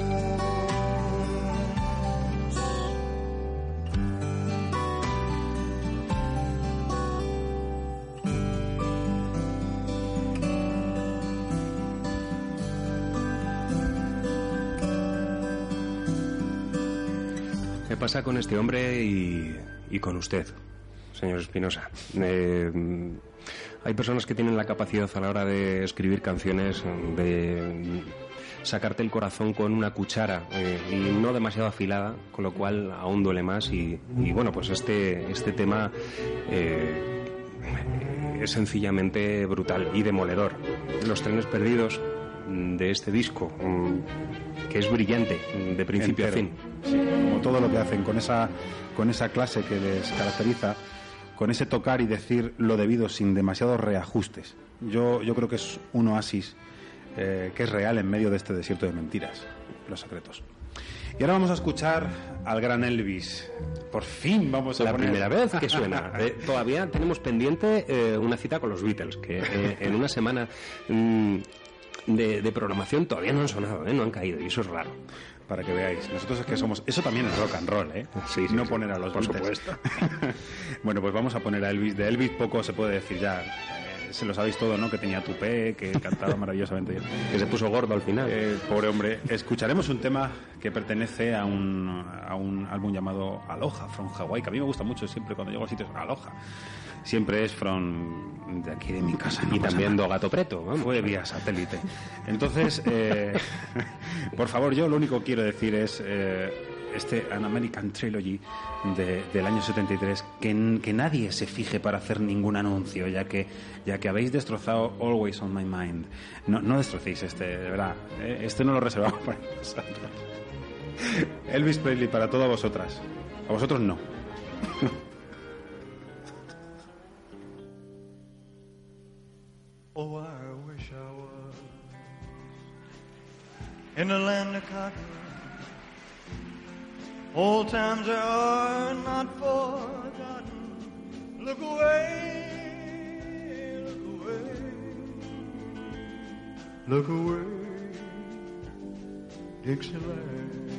¿Qué pasa con este hombre y, con usted, señor Espinosa? Eh, hay personas que tienen la capacidad a la hora de escribir canciones de sacarte el corazón con una cuchara eh, y no demasiado afilada, con lo cual aún duele más. Y, y bueno, pues este, este tema eh, es sencillamente brutal y demoledor. Los trenes perdidos de este disco, mm, que es brillante de principio a fin. Sí, como todo lo que hacen, con esa, con esa clase que les caracteriza, con ese tocar y decir lo debido sin demasiados reajustes. Yo, yo creo que es un oasis eh, que es real en medio de este desierto de mentiras, los secretos. Y ahora vamos a escuchar al gran Elvis. Por fin vamos a la poner- primera vez que suena. Eh, todavía tenemos pendiente eh, una cita con los Beatles, que eh, en una semana mm, de, de programación todavía no han sonado, ¿eh? no han caído, y eso es raro. Para que veáis, nosotros es que somos. Eso también es rock and roll, ¿eh? Sí, sí, no sí. poner a los Por Beatles. supuesto. bueno, pues vamos a poner a Elvis. De Elvis poco se puede decir ya. Eh, se lo sabéis todo, ¿no? Que tenía tupé, que cantaba maravillosamente bien. Que se puso gordo al final. Eh, pobre hombre. Escucharemos un tema que pertenece a un, a un álbum llamado Aloha from Hawaii, que a mí me gusta mucho siempre cuando llego a sitios. Aloha. Siempre es from de aquí de mi casa. no y también nada. Do Gato Preto, vamos. Fue vía satélite. Entonces, eh, por favor, yo lo único que quiero decir es eh, este An American Trilogy de- del año 73, que, que nadie se fije para hacer ningún anuncio, ya que, ya que habéis destrozado Always on My Mind. No, no destrocéis este, de verdad. eh, este no lo reservamos para vosotros. Elvis Presley para todas vosotras. A vosotros no. Oh, I wish I was in the land of cotton Old times are not forgotten. Look away, look away, look away, Dixieland.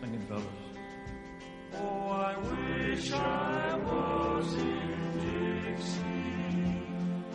Sing it, fellas. Oh, I wish I was in Dixie.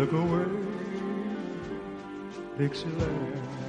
look away, Dixieland.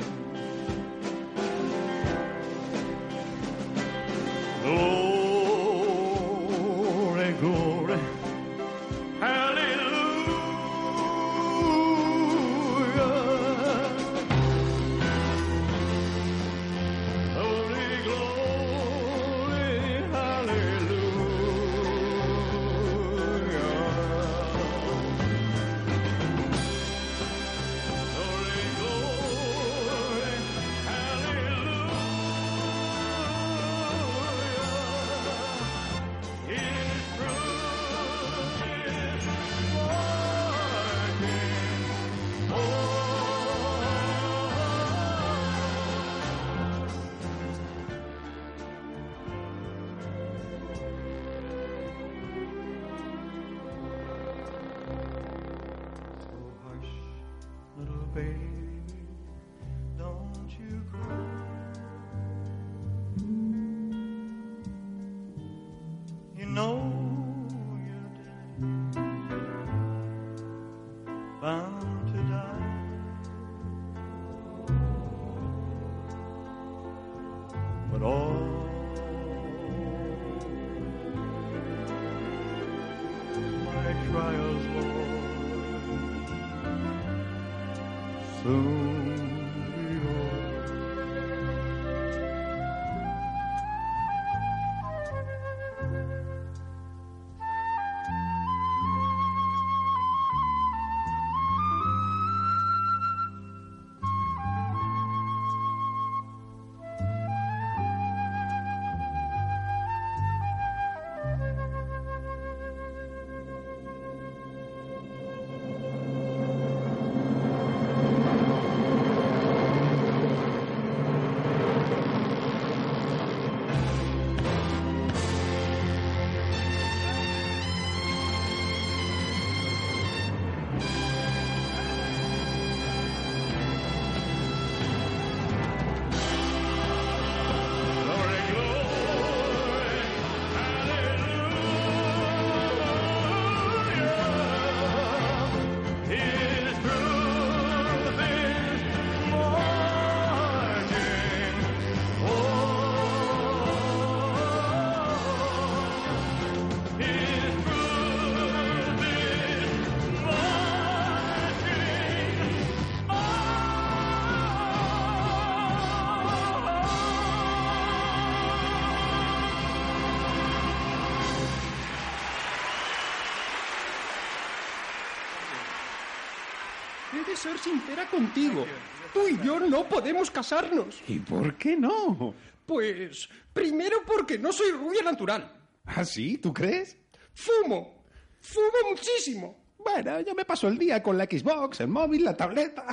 Ser sincera contigo. Tú y yo no podemos casarnos. ¿Y por qué no? Pues, primero porque no soy rubia natural. ¿Ah, sí? ¿Tú crees? Fumo. Fumo muchísimo. Bueno, yo me paso el día con la Xbox, el móvil, la tableta.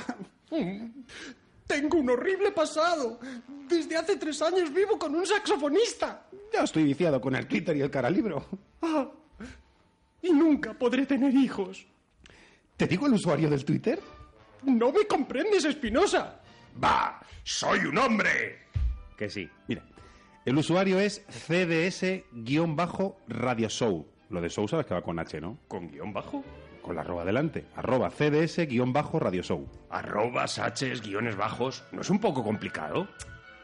Mm. Tengo un horrible pasado. Desde hace tres años vivo con un saxofonista. Yo estoy viciado con el Twitter y el caralibro. Ah, y nunca podré tener hijos. ¿Te digo el usuario del Twitter? No me comprendes, Espinosa. ¡Va! ¡Soy un hombre! Que sí. Mira, el usuario es CDS-radioshow. Lo de show sabes que va con H, ¿no? ¿Con guion bajo? Con la arroba delante. Arroba CDS-radioshow. Arrobas, Hs, guiones bajos. ¿No es un poco complicado?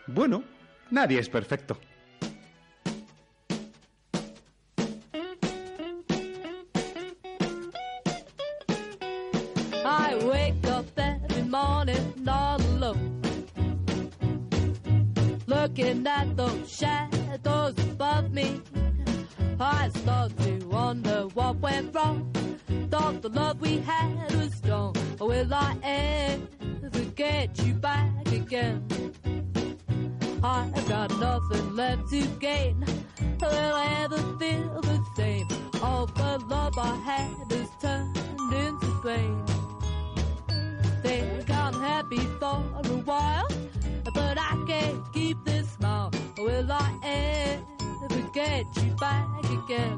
Bueno, nadie es perfecto. Shadows above me, I start to wonder what went wrong. Thought the love we had was strong. Will I ever get you back again? I've got nothing left to gain. Will I ever feel the same? All the love I had is turned into pain. Think I'm happy for a while, but I can't keep this smile. Will I ever get you back again?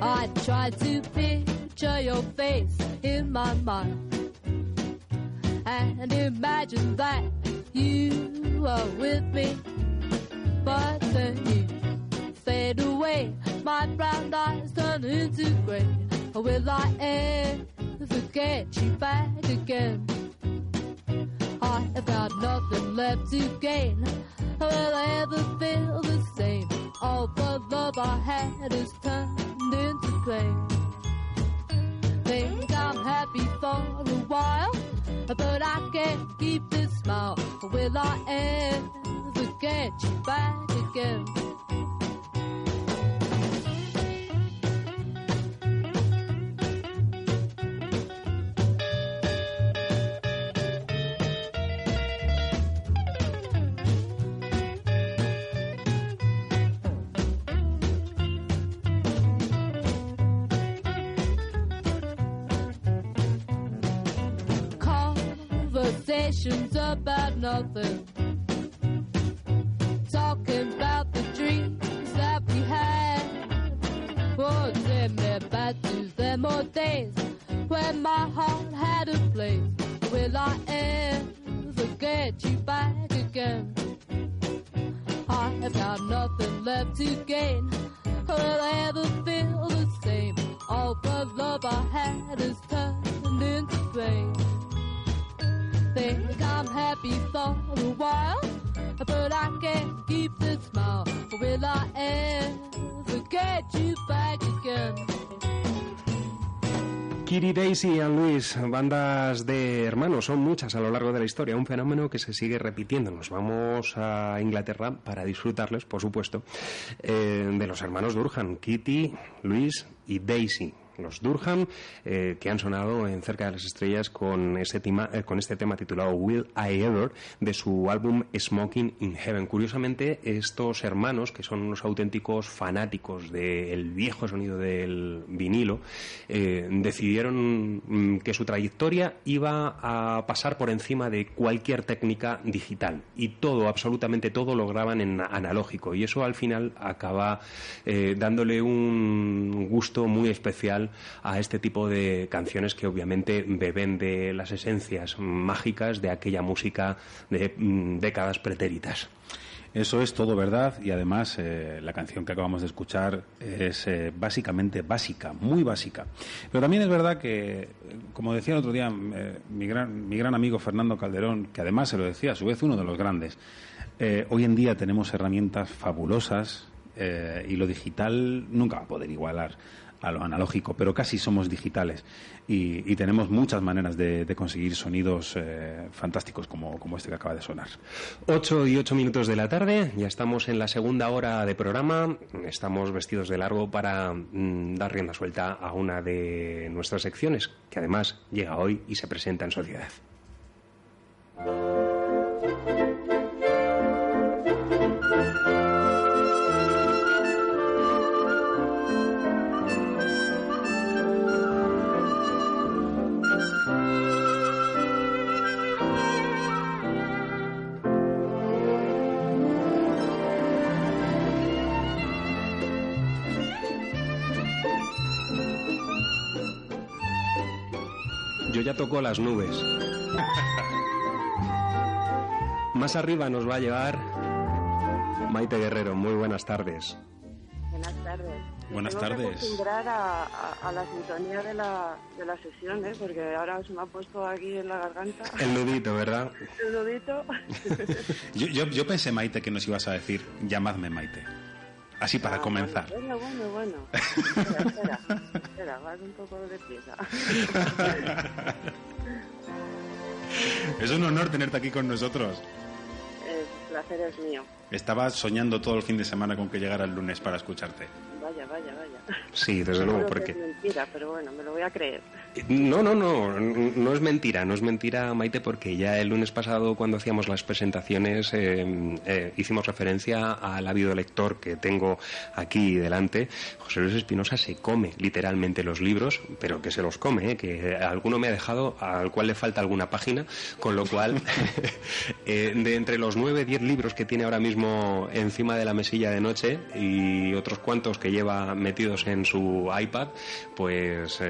I try to picture your face in my mind and imagine that you are with me, but then you fade away. My brown eyes turn into grey. Will I ever get you back again? I have got nothing left to gain. Will I ever feel the same? All the love I had is turned into pain. Think I'm happy for a while, but I can't keep this smile. Will I ever get you back again? Conversations about nothing. Talking about the dreams that we had. Oh, them there bad news, them more days when my heart had a place. Will I ever get you back again? I have got nothing left to gain. Will I ever feel the same? All the love I had is turned into pain. Think Daisy y Luis, bandas de hermanos, son muchas a lo largo de la historia, un fenómeno que se sigue repitiendo. Nos vamos a Inglaterra para disfrutarles, por supuesto, eh, de los hermanos Durham, Kitty, Luis y Daisy. Los Durham, eh, que han sonado en Cerca de las Estrellas con, ese tema, eh, con este tema titulado Will I Ever de su álbum Smoking in Heaven. Curiosamente, estos hermanos, que son unos auténticos fanáticos del viejo sonido del vinilo, eh, decidieron mm, que su trayectoria iba a pasar por encima de cualquier técnica digital y todo, absolutamente todo, lo graban en analógico y eso al final acaba dándole un gusto muy especial a este tipo de canciones que obviamente beben de las esencias mágicas de aquella música de mm, décadas pretéritas. Eso es todo verdad y además eh, la canción que acabamos de escuchar es eh, básicamente básica, muy básica. Pero también es verdad que, como decía el otro día eh, mi, gran, mi gran amigo Fernando Calderón, que además se lo decía a su vez uno de los grandes, hoy en día tenemos herramientas fabulosas y lo digital nunca va a poder igualar a lo analógico, pero casi somos digitales y, tenemos muchas maneras de, conseguir sonidos eh, fantásticos como, como este que acaba de sonar. 8 y 8 minutos de la tarde, ya estamos en la segunda hora de programa, estamos vestidos de largo para mm, dar rienda suelta a una de nuestras secciones, que además llega hoy y se presenta en sociedad. Ya toco las nubes. Más arriba nos va a llevar Maite Guerrero. Muy buenas tardes. Buenas tardes. Buenas Tengo que tardes. acostumbrar a, a- a la sintonía de la, de la sesión, ¿eh? porque ahora se me ha puesto aquí en la garganta El nudito, ¿verdad? el nudito. Yo, yo, yo pensé, Maite, que nos ibas a decir, llamadme Maite. Así para comenzar. Bueno, bueno, bueno. Espera, espera, espera, vas un poco de prisa. Es un honor tenerte aquí con nosotros. El placer es mío. Estaba soñando todo el fin de semana con que llegara el lunes para escucharte. Vaya, vaya, vaya. Sí, desde luego, porque... Es mentira, pero bueno, me lo voy a creer. No, no, no, no es mentira, no es mentira, Maite, porque ya el lunes pasado cuando hacíamos las presentaciones eh, eh, hicimos referencia al ávido lector que tengo aquí delante. José Luis Espinosa se come literalmente los libros, pero que se los come, eh, que alguno me ha dejado al cual le falta alguna página, con lo cual eh, de entre los nueve, diez libros que tiene ahora mismo encima de la mesilla de noche y otros cuantos que lleva metidos en su iPad, pues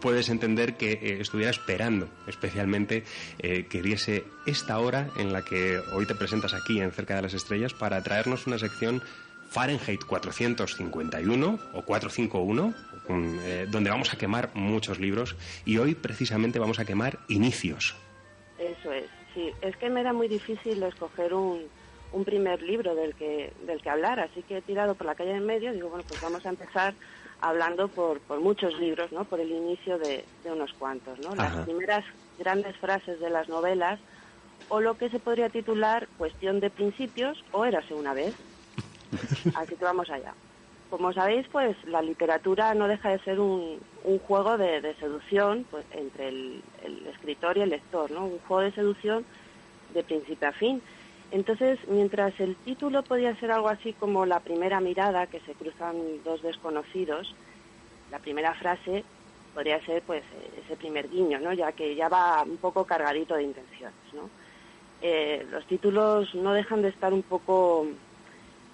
puedes entender que eh, estuviera esperando especialmente eh, que diese esta hora en la que hoy te presentas aquí en Cerca de las Estrellas para traernos una sección Fahrenheit 451 o 451, mm, eh, donde vamos a quemar muchos libros y hoy precisamente vamos a quemar inicios. Eso es, sí. Es que me era muy difícil escoger un, un primer libro del que, del que hablar, así que he tirado por la calle en medio. Digo, bueno, pues vamos a empezar hablando por, por muchos libros, ¿no? Por el inicio de, de unos cuantos, ¿no? Las Ajá. primeras grandes frases de las novelas o lo que se podría titular Cuestión de principios o Érase una vez. Así que vamos allá. Como sabéis, pues la literatura no deja de ser un, un juego de, de seducción pues, entre el, el escritor y el lector, ¿no? Un juego de seducción de principio a fin. Entonces, mientras el título podía ser algo así como la primera mirada que se cruzan dos desconocidos, la primera frase podría ser pues ese primer guiño, ¿no? Ya que ya va un poco cargadito de intenciones, ¿no? Eh, los títulos no dejan de estar un poco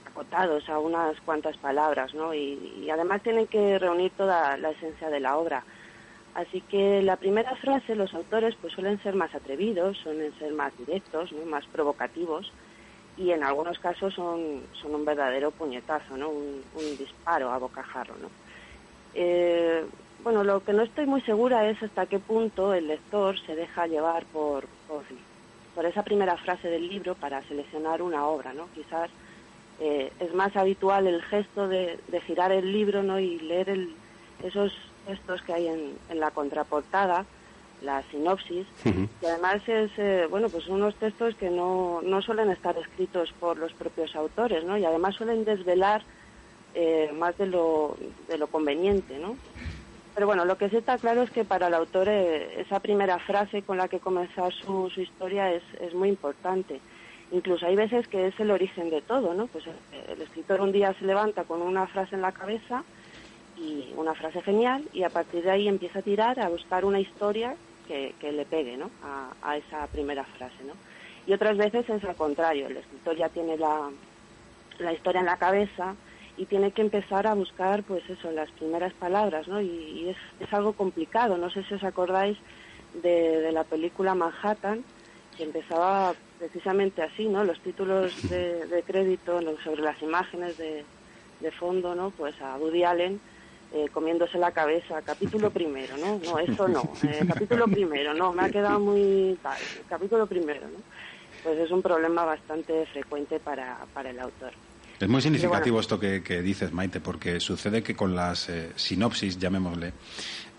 acotados a unas cuantas palabras, ¿no? Y, y además tienen que reunir toda la esencia de la obra. Así que la primera frase, los autores pues suelen ser más atrevidos, suelen ser más directos, ¿no? más provocativos y en algunos casos son, un verdadero puñetazo, ¿no? un, un disparo a bocajarro. ¿no? Eh, bueno, lo que no estoy muy segura es hasta qué punto el lector se deja llevar por, por, por esa primera frase del libro para seleccionar una obra. ¿no? Quizás eh, es más habitual el gesto de, de girar el libro ¿no? y leer el, esos textos que hay en, en la contraportada, la sinopsis, que además es, eh, bueno, pues unos textos que no, no suelen estar escritos por los propios autores, ¿no? Y además suelen desvelar eh, más de lo, de lo conveniente, ¿no? Pero bueno, lo que sí está claro es que para el autor eh, esa primera frase con la que comenzar su, su historia es, es muy importante. Incluso hay veces que es el origen de todo, ¿no? Pues el escritor un día se levanta con una frase en la cabeza y una frase genial y a partir de ahí empieza a tirar a buscar una historia que, que le pegue ¿no? a, esa primera frase. ¿no? Y otras veces es al contrario, el escritor ya tiene la, la historia en la cabeza y tiene que empezar a buscar pues eso, las primeras palabras ¿no? y, es, es algo complicado. No sé si os acordáis de, la película Manhattan que empezaba precisamente así, ¿no? Los títulos de, de crédito sobre las imágenes de, de fondo, ¿no? Pues a Woody Allen eh, comiéndose la cabeza, capítulo primero, ¿no? No, eso no, eh, capítulo primero, no, me ha quedado muy tal, capítulo primero, ¿no? Pues es un problema bastante frecuente para, para el autor. Es muy significativo esto que, que dices, Maite, porque sucede que con las eh, sinopsis, llamémosle,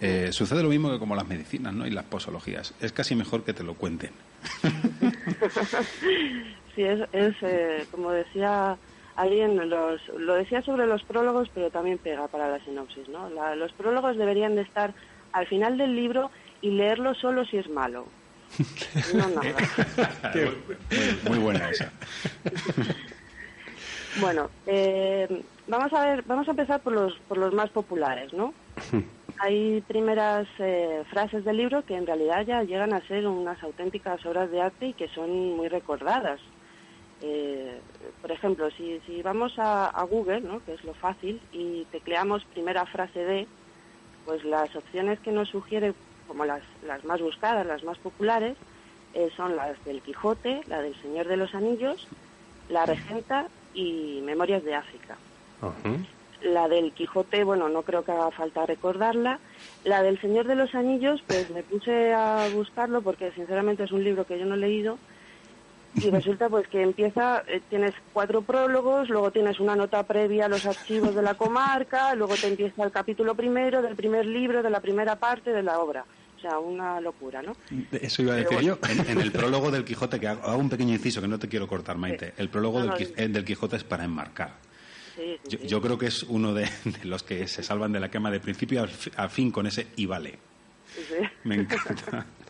eh, sucede lo mismo que como las medicinas ¿no? y las posologías. Es casi mejor que te lo cuenten. Sí, es, es eh, como decía alguien, los, lo decía sobre los prólogos, pero también pega para la sinopsis, ¿no? La- los prólogos deberían de estar al final del libro y leerlo solo si es malo. No nada. muy, muy buena esa. Bueno, eh, vamos a ver, vamos a empezar por los, por los más populares, ¿no? Hay primeras eh, frases del libro que en realidad ya llegan a ser unas auténticas obras de arte y que son muy recordadas. Eh, por ejemplo, si, si vamos a, a Google, ¿no? que es lo fácil, y tecleamos primera frase de, pues las opciones que nos sugiere, como las, las más buscadas, las más populares, eh, son las del Quijote, la del Señor de los Anillos, la Regenta y Memorias de África. La del Quijote, bueno, no creo que haga falta recordarla. La del Señor de los Anillos, pues me puse a buscarlo porque sinceramente es un libro que yo no he leído. Y resulta pues que empieza, eh, tienes cuatro prólogos, luego tienes una nota previa a los archivos de la comarca, luego te empieza el capítulo primero del primer libro, de la primera parte de la obra. O sea, una locura, ¿no? Eso iba a decir yo. En, en el prólogo del Quijote, que hago, hago un pequeño inciso que no te quiero cortar, Maite. El prólogo No, del, no, eh, del Quijote es para enmarcar. Sí, sí, Yo, creo que es uno de, de los que se salvan de la quema de principio al fi- a fin con ese y vale. Me encanta.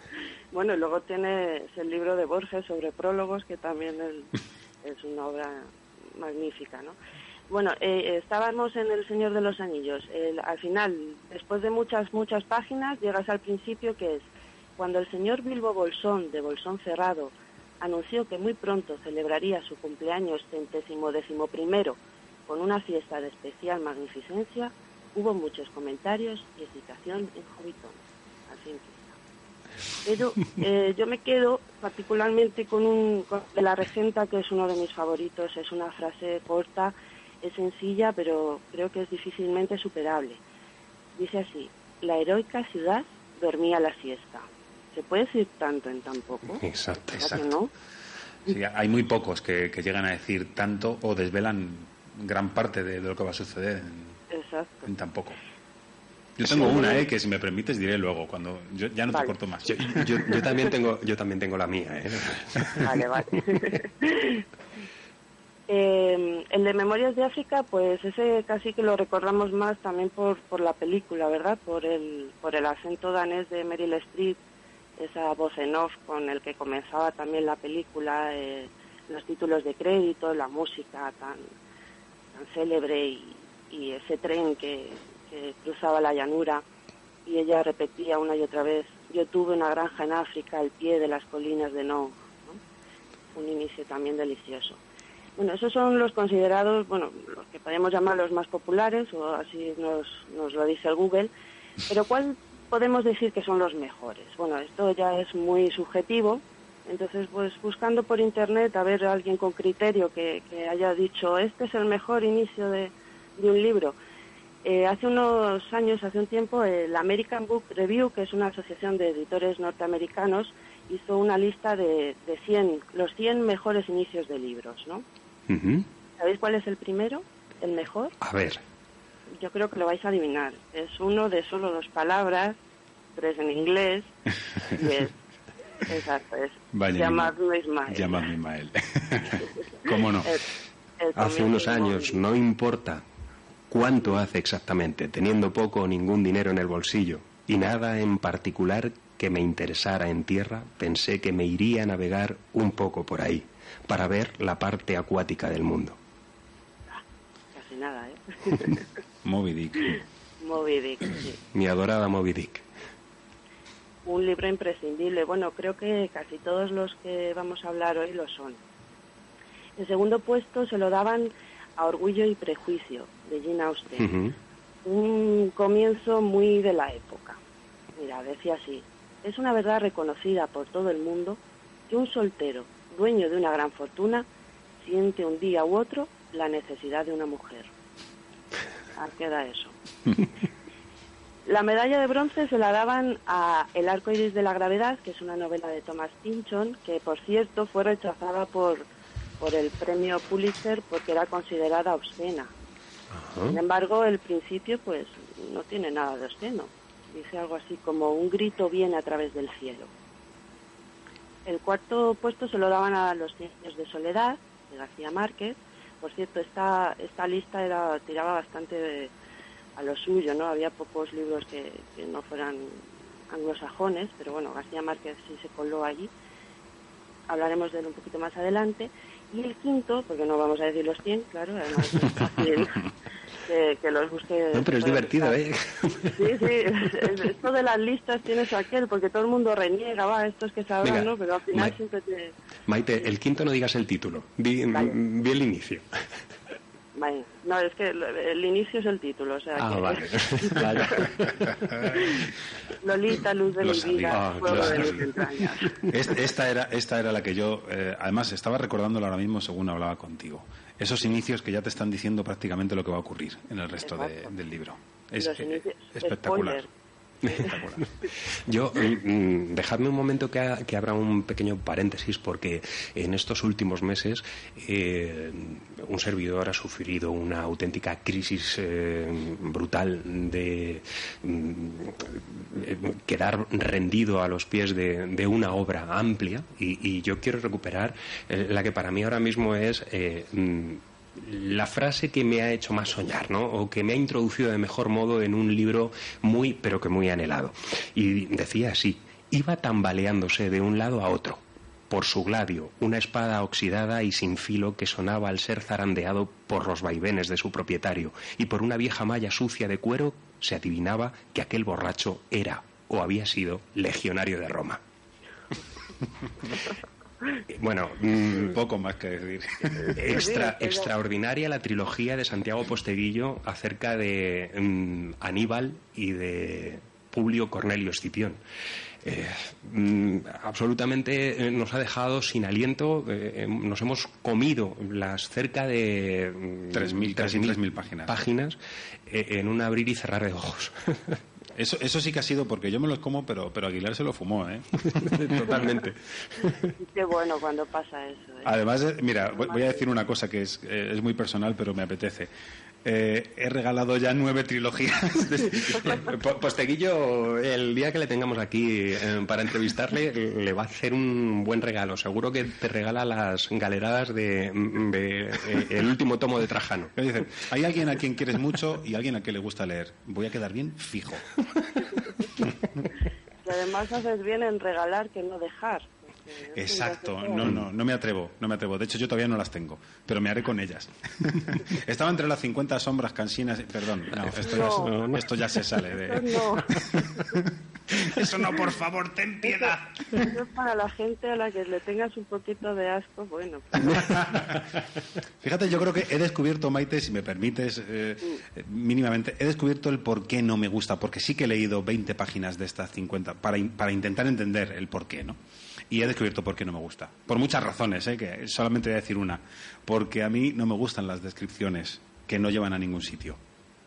Bueno, y luego tienes el libro de Borges sobre prólogos, que también es una obra magnífica, ¿no? Bueno, eh, estábamos en El Señor de los Anillos. El- al final, después de muchas, muchas páginas, llegas al principio que es cuando el señor Bilbo Bolsón, de Bolsón Cerrado, anunció que muy pronto celebraría su cumpleaños centésimo décimo primero con una fiesta de especial magnificencia, hubo muchos comentarios y excitación en. Así empieza. Pero eh, yo me quedo particularmente con un con de la regenta que es uno de mis favoritos. Es una frase corta, es sencilla, pero creo que es difícilmente superable. Dice así: La heroica ciudad dormía la siesta. ¿Se puede decir tanto en tan poco? Exacto, ¿Verdad que no? Sí, hay muy pocos que, que llegan a decir tanto o desvelan gran parte de, de lo que va a suceder en, Exacto. en tan poco. Yo tengo una, ¿eh? que si me permites diré luego, cuando yo ya no Vale. te corto más. Yo, yo- yo también tengo, yo también tengo la mía, ¿eh? Vale, vale. Eh, el de Memorias de África, pues ese casi que lo recordamos más también por, por la película, ¿verdad? Por el, por el acento danés de Meryl Streep, esa voz en off con el que comenzaba también la película, eh, los títulos de crédito, la música tan, tan célebre y, y ese tren que, cruzaba la llanura. Y ella repetía una y otra vez, yo tuve una granja en África al pie de las colinas de Nong. ¿no? Un inicio también delicioso. Bueno, esos son los considerados, bueno, los que podemos llamar los más populares, o así nos, nos lo dice el Google. Pero ¿cuál podemos decir que son los mejores? Bueno, esto ya es muy subjetivo. Entonces, pues buscando por internet a ver a alguien con criterio que, que haya dicho, este es el mejor inicio de, de un libro. Eh, hace unos años, hace un tiempo, el American Book Review, que es una asociación de editores norteamericanos, hizo una lista de, de 100, los 100 mejores inicios de libros, ¿no? ¿Sabéis cuál es el primero? ¿El mejor? A ver, Yo creo que lo vais a adivinar. Es uno de solo dos palabras, tres en inglés, y es, exacto, es Vaya, llamadlo Ismael. Llamadme Ismael. ¿Cómo no? El- el hace unos años, no importa cuánto hace exactamente, teniendo poco o ningún dinero en el bolsillo y nada en particular que me interesara en tierra, pensé que me iría a navegar un poco por ahí para ver la parte acuática del mundo. Casi nada, ¿eh? Moby Dick. Moby Dick, sí. Mi adorada Moby Dick. Un libro imprescindible. Bueno, creo que casi todos los que vamos a hablar hoy lo son. El segundo puesto se lo daban a Orgullo y Prejuicio, de Jane Austen. Un comienzo muy de la época. Mira, decía así. Es una verdad reconocida por todo el mundo que un soltero, dueño de una gran fortuna, siente un día u otro la necesidad de una mujer. ¿A qué da eso? La medalla de bronce se la daban a El arco iris de la gravedad, que es una novela de Thomas Pynchon, que por cierto fue rechazada por, por el premio Pulitzer porque era considerada obscena. Sin embargo, el principio pues no tiene nada de obsceno. Dice algo así como un grito viene a través del cielo. El cuarto puesto se lo daban a Los Cien años de soledad, de García Márquez. Por cierto, esta, esta lista era tiraba bastante de- a lo suyo, ¿no? Había pocos libros que, que no fueran anglosajones, pero bueno, García Márquez sí se coló allí. Hablaremos de él un poquito más adelante. Y el quinto, porque no vamos a decir los 100, claro, además es fácil que, que los busque. No, pero es divertido, ¿eh? Sí, sí, esto de las listas tienes aquel, porque todo el mundo reniega, va, estos que sabrán, Venga, ¿no? Pero al final siempre te... Maite, el quinto no digas el título, di, di el inicio. Vale. No, es que el, inicio es el título, o sea Ah, que... vale. Vale. Lolita, luz de Lo mi sabía. vida, Ah, fuego de claro. mis entrañas. Est- Esta era, esta era la que yo, eh, además, estaba recordándolo ahora mismo según hablaba contigo. Esos inicios que ya te están diciendo prácticamente lo que va a ocurrir en el resto de- del libro. Es espectacular. spoiler. Yo, mm, dejadme un momento que, que abra un pequeño paréntesis, porque en estos últimos meses eh, un servidor ha sufrido una auténtica crisis eh, brutal de mm, quedar rendido a los pies de, de una obra amplia y, yo quiero recuperar eh, la que para mí ahora mismo es mm, la frase que me ha hecho más soñar, ¿no? O que me ha introducido de mejor modo en un libro muy, pero que muy anhelado. Y decía así, iba tambaleándose de un lado a otro. Por su gladio, una espada oxidada y sin filo que sonaba al ser zarandeado por los vaivenes de su propietario, y por una vieja malla sucia de cuero se adivinaba que aquel borracho era o había sido legionario de Roma. Bueno, mm, Poco más que decir. Extra, extraordinaria la trilogía de Santiago Posteguillo acerca de mm, Aníbal y de Publio Cornelio Escipión. Eh, mm, absolutamente eh, nos ha dejado sin aliento. eh, eh, nos hemos comido las cerca de mm, 3.000, casi 3.000 3.000 páginas. páginas eh, en un abrir y cerrar de ojos. Eso, eso sí que ha sido porque yo me los como, pero, pero Aguilar se lo fumó, ¿eh? Totalmente. Qué bueno cuando pasa eso. ¿eh? Además, mira, voy voy a decir una cosa que es, eh, es muy personal, pero me apetece. Eh, he regalado ya nueve trilogías. de- Po- Posteguillo, el día que le tengamos aquí eh, para entrevistarle, le va a hacer un buen regalo. Seguro que te regala las galeradas de, de, eh, el último tomo de Trajano. Dicen, hay alguien a quien quieres mucho y alguien a quien le gusta leer. Voy a quedar bien fijo. Y además haces bien en regalar que no dejar. Exacto, no, no, no me atrevo, no me atrevo. De hecho, yo todavía no las tengo, pero me haré con ellas. Estaba entre las 50 sombras cansinas. Perdón, no, esto, ya, No. esto ya se sale de. No. Eso no, por favor, ten piedad. Eso es para la gente a la que le tengas un poquito de asco, bueno. pues, Fíjate, yo creo que he descubierto, Maite, si me permites, eh, mínimamente, he descubierto el por qué no me gusta, porque sí que he leído 20 páginas de estas 50 para, para intentar entender el por qué, ¿no? Y he descubierto por qué no me gusta. Por muchas razones, ¿eh? que solamente voy a decir una. Porque a mí no me gustan las descripciones que no llevan a ningún sitio.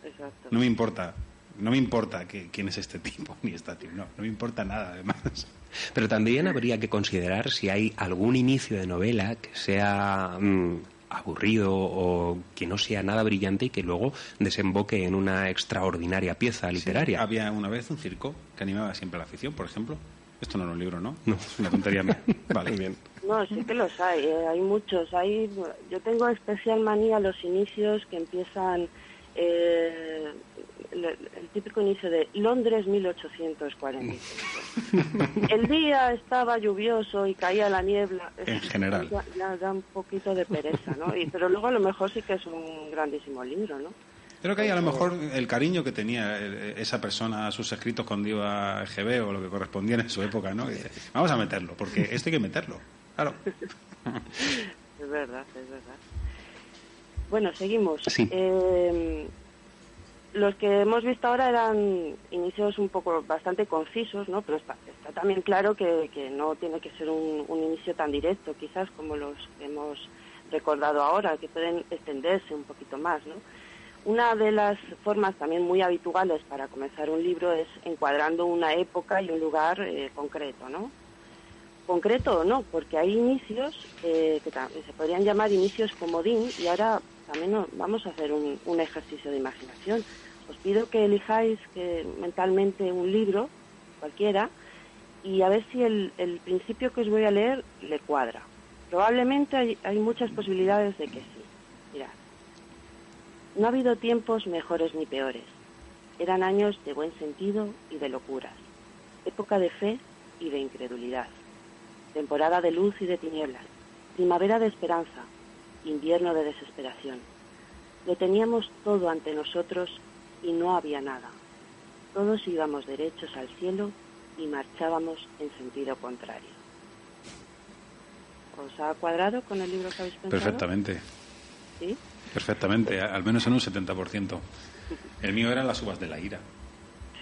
Exacto. No me importa. No me importa que, quién es este tipo ni esta tipo. No, no me importa nada, además. Pero también habría que considerar si hay algún inicio de novela que sea mm, aburrido o que no sea nada brillante y que luego desemboque en una extraordinaria pieza literaria. Había una vez un circo que animaba siempre a la afición, por ejemplo. Esto no era un libro, ¿no? No. Es una tontería mía. Vale. bien. No, sí que los hay, eh, hay muchos. Hay, yo tengo especial manía a los inicios que empiezan eh, el, el típico inicio de Londres 1845. el día estaba lluvioso y caía la niebla. En general. Ya, ya da un poquito de pereza, ¿no? Y, pero luego a lo mejor sí que es un grandísimo libro, ¿no? Creo que hay a lo mejor el cariño que tenía eh, esa persona a sus escritos cuando iba a EGB o lo que correspondía en su época, ¿no? Y dice, vamos a meterlo, porque esto hay que meterlo. Claro. Es verdad, es verdad. Bueno, seguimos. Sí. Eh, los que hemos visto ahora eran inicios un poco bastante concisos, ¿no? Pero está, está también claro que, que no tiene que ser un, un inicio tan directo, quizás como los que hemos recordado ahora, que pueden extenderse un poquito más, ¿no? Una de las formas también muy habituales para comenzar un libro es encuadrando una época y un lugar eh, concreto, ¿no? concreto o no, porque hay inicios eh, que se podrían llamar inicios comodín y ahora también vamos a hacer un, ejercicio de imaginación. Os pido que elijáis mentalmente un libro, cualquiera, y a ver si el, el principio que os voy a leer le cuadra. Probablemente hay, hay muchas posibilidades de que sí. No ha habido tiempos mejores ni peores. Eran años de buen sentido y de locuras. Época de fe y de incredulidad temporada de luz y de tinieblas, primavera de esperanza, invierno de desesperación. Lo teníamos todo ante nosotros y no había nada. Todos íbamos derechos al cielo y marchábamos en sentido contrario. ¿Os ha cuadrado con el libro que habéis pensado? Perfectamente. ¿Sí? Perfectamente, al menos en un 70%. El mío eran las uvas de la ira.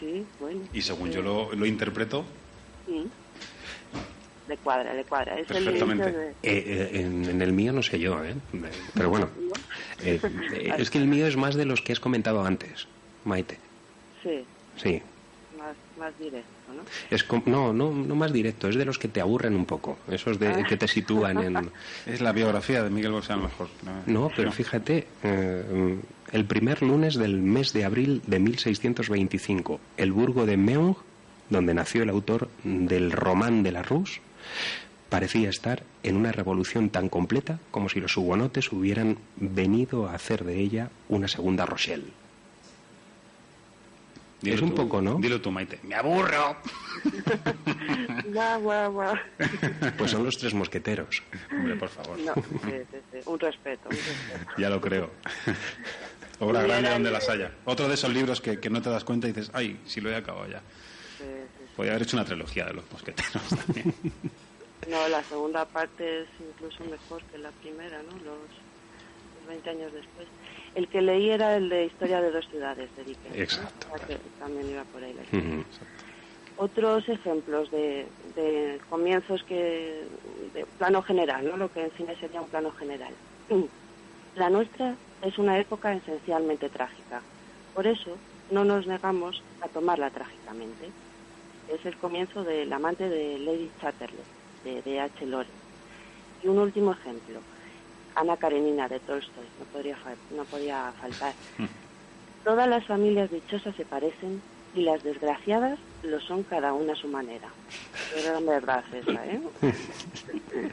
Sí, bueno. Y según yo lo, lo interpreto, Sí. Le cuadra, le cuadra. Es el Perfectamente. de- Eh, eh, en, en el mío no sé yo, ¿eh? Pero bueno, eh, eh, es que el mío es más de los que has comentado antes, Maite. Sí, Sí. más, más directo. Es no, no, no más directo, es de los que te aburren un poco, esos de Ah. que te sitúan en... es la biografía de Miguel Bosé a lo mejor. No, pero fíjate, eh, el primer lunes del mes de abril de 1625, el burgo de Meung, donde nació el autor del Román de la Rus, parecía estar en una revolución tan completa como si los hugonotes hubieran venido a hacer de ella una segunda Rochelle. Dilo es un tú, poco, ¿no? Dilo tú, Maite. ¡Me aburro! Guau, guau, guau. Pues son los tres mosqueteros. Hombre, por favor. No, sí, sí, sí. Un respeto, un respeto. Ya lo creo. Obra grande donde las haya. Otro de esos libros que, que no te das cuenta y dices, ay, si lo he acabado ya. Sí, sí, Podría haber hecho una trilogía de los mosqueteros también. No, la segunda parte es incluso mejor que la primera, ¿no? Los, los 20 años después. El que leí era el de Historia de dos ciudades, de Dickens. ¿no? Exacto. O sea que también iba por ahí la historia. Otros ejemplos de, de comienzos que, de plano general, ¿no? Lo que en cine sería un plano general. La nuestra es una época esencialmente trágica. Por eso no nos negamos a tomarla trágicamente. Es el comienzo del amante de Lady Chatterley, de D. H. Lawrence. Y un último ejemplo, Ana Karenina de Tolstoy, no podría, no podía faltar. Todas las familias dichosas se parecen y las desgraciadas lo son cada una a su manera. Pero es verdad esa, ¿eh?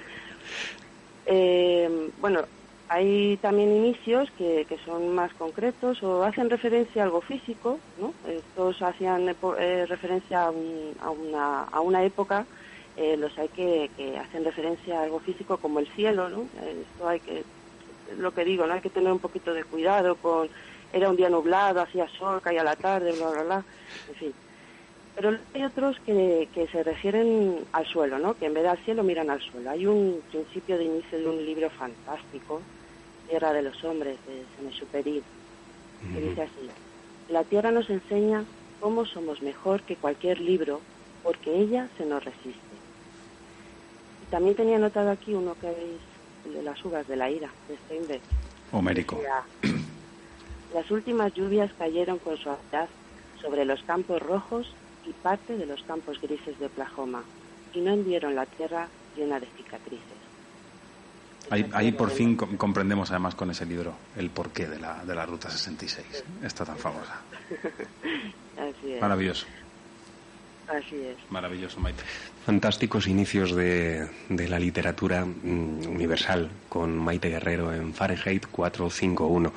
Eh, bueno, hay también inicios que, que son más concretos o hacen referencia a algo físico, ¿no? Estos hacían epo- eh, referencia a, un- a una, a una época, eh, los hay que, que hacen referencia a algo físico como el cielo, ¿no? Esto hay que, lo que digo, ¿no? Hay que tener un poquito de cuidado con, era un día nublado, hacía sol, caía la tarde, bla, bla, bla, en fin. Pero hay otros que, que se refieren al suelo, ¿no? Que en vez de al cielo miran al suelo. Hay un principio de inicio de un libro fantástico, Tierra de los Hombres, de Saint-Exupéry, que dice así, la Tierra nos enseña cómo somos mejor que cualquier libro, porque ella se nos resiste. También tenía anotado aquí uno que habéis, el de las uvas de la ira, de Steinbeck. Homérico. Las últimas lluvias cayeron con suavidad sobre los campos rojos y parte de los campos grises de Oklahoma y no hundieron la tierra llena de cicatrices. Ahí, ahí por fin com- comprendemos además con ese libro el porqué de la, de la Ruta 66. Está tan famosa. Así es. Maravilloso, Así es. maravilloso, Maite. Fantásticos inicios de, de la literatura mm, universal con Maite Guerrero en Fahrenheit 451.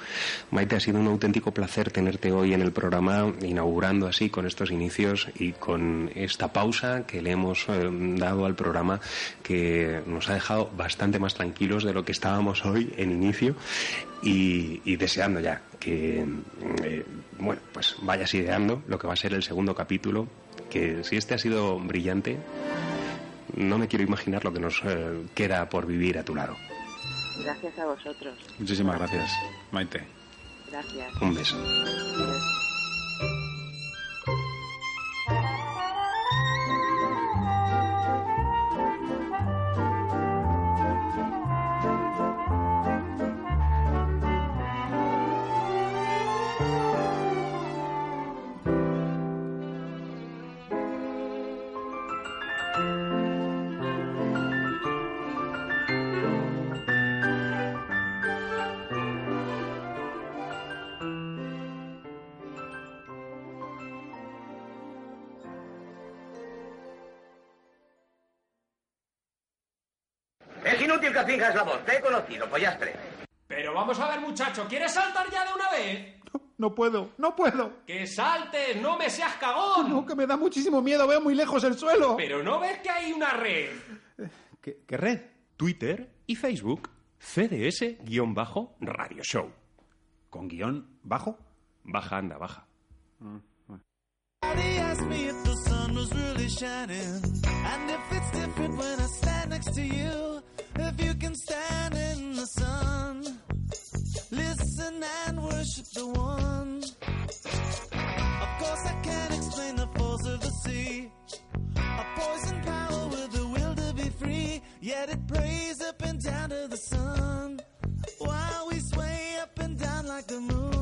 Maite, ha sido un auténtico placer tenerte hoy en el programa, inaugurando así con estos inicios y con esta pausa que le hemos eh, dado al programa que nos ha dejado bastante más tranquilos de lo que estábamos hoy en inicio y, deseando ya que, mm, eh, bueno, pues vayas ideando lo que va a ser el segundo capítulo que si este ha sido brillante, no me quiero imaginar lo que nos eh, queda por vivir a tu lado. Gracias a vosotros. Muchísimas gracias, Maite. Gracias. Un beso. Es pollastre. Pero vamos a ver, muchacho, ¿quieres saltar ya de una vez? No puedo, no puedo. ¡Que saltes! ¡No me seas cagón! No, que me da muchísimo miedo, veo muy lejos el suelo. Pero no ves que hay una red. ¿Qué, qué red? Twitter y Facebook. CDS-Radio Show. ¿Con guion bajo? Baja, anda, baja. Somebody asked me if the sun was really shining And if it's different when I stand next to you If you can stand in the sun Listen and worship the one. Of course, I can't explain the force of the sea. A poison power with a will to be free. Yet it prays up and down to the sun. While we sway up and down like the moon.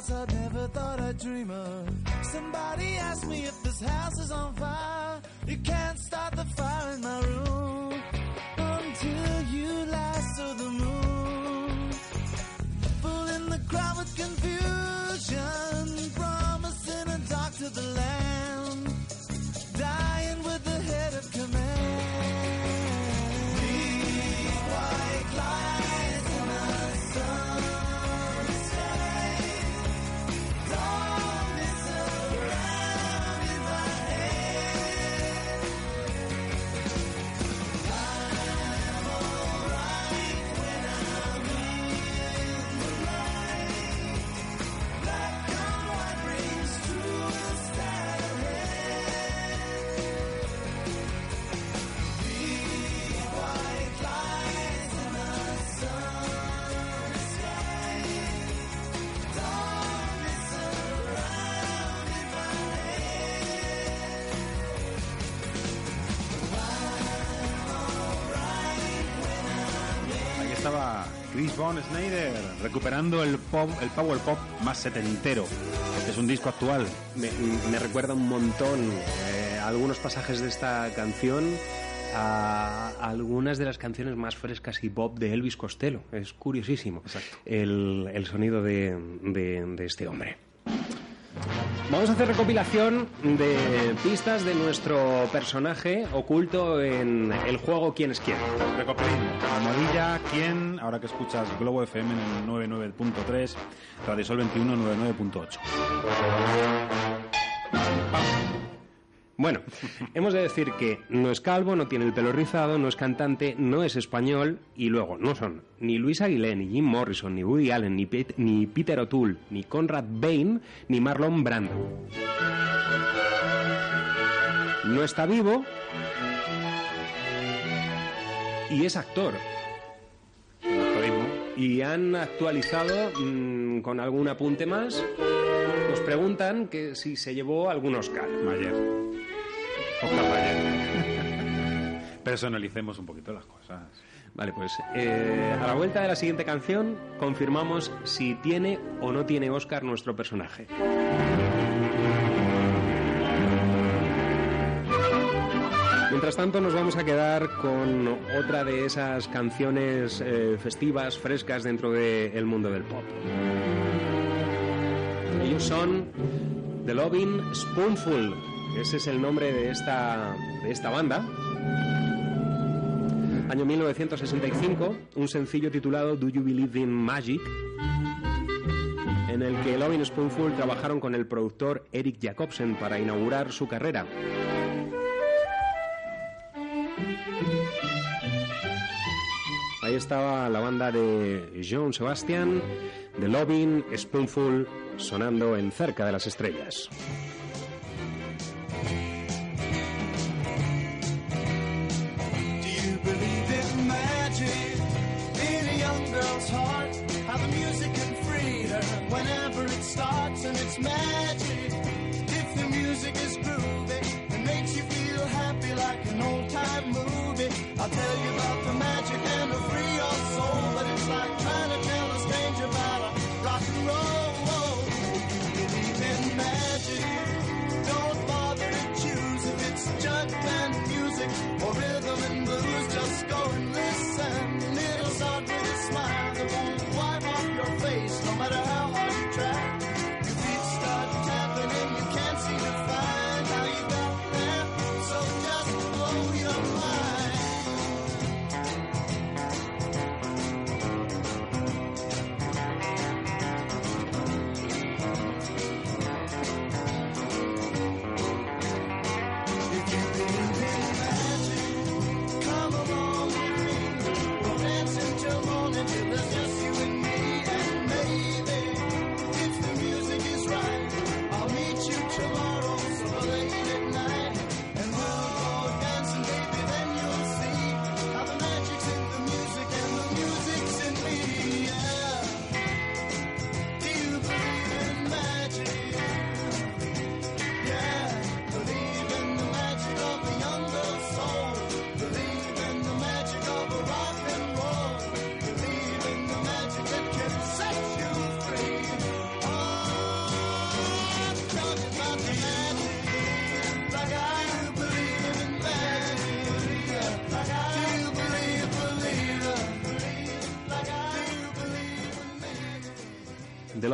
Thoughts I never thought I'd dream of. Von Snyder recuperando el pop, el power pop más setentero. Es un disco actual. Me, me recuerda un montón eh, algunos pasajes de esta canción a algunas de las canciones más frescas y pop de Elvis Costello. Es curiosísimo el, el sonido de, de- de este hombre. Vamos a hacer recopilación de pistas de nuestro personaje oculto en el juego ¿Quién es quién? Recopilismo. Almohadilla, ¿quién? Ahora que escuchas Globo FM en el 99.3, Radio Sol 21 99.8. Bueno, hemos de decir que no es calvo, no tiene el pelo rizado, no es cantante, no es español y luego no son ni Luis Aguilé, ni Jim Morrison, ni Woody Allen, ni, ni Peter O'Toole, ni Conrad Bain, ni Marlon Brando. No está vivo y es actor. Y han actualizado mm, con algún apunte más. Nos preguntan que si se llevó algún Oscar. Mayer. Personalicemos un poquito las cosas. Vale, pues eh, a la vuelta de la siguiente canción confirmamos si tiene o no tiene Oscar nuestro personaje. Mientras tanto nos vamos a quedar con otra de esas canciones eh, festivas, frescas dentro del mundo del pop. Ellos son The Loving Spoonful. Ese es el nombre de esta, de esta banda. Año 1965, un sencillo titulado Do You Believe in Magic? en el que Loving Spoonful trabajaron con el productor Eric Jacobsen para inaugurar su carrera. Ahí estaba la banda de John Sebastian, The Loving Spoonful, sonando en Cerca de las Estrellas. Heart? How the music can free her whenever it starts, and it's magic.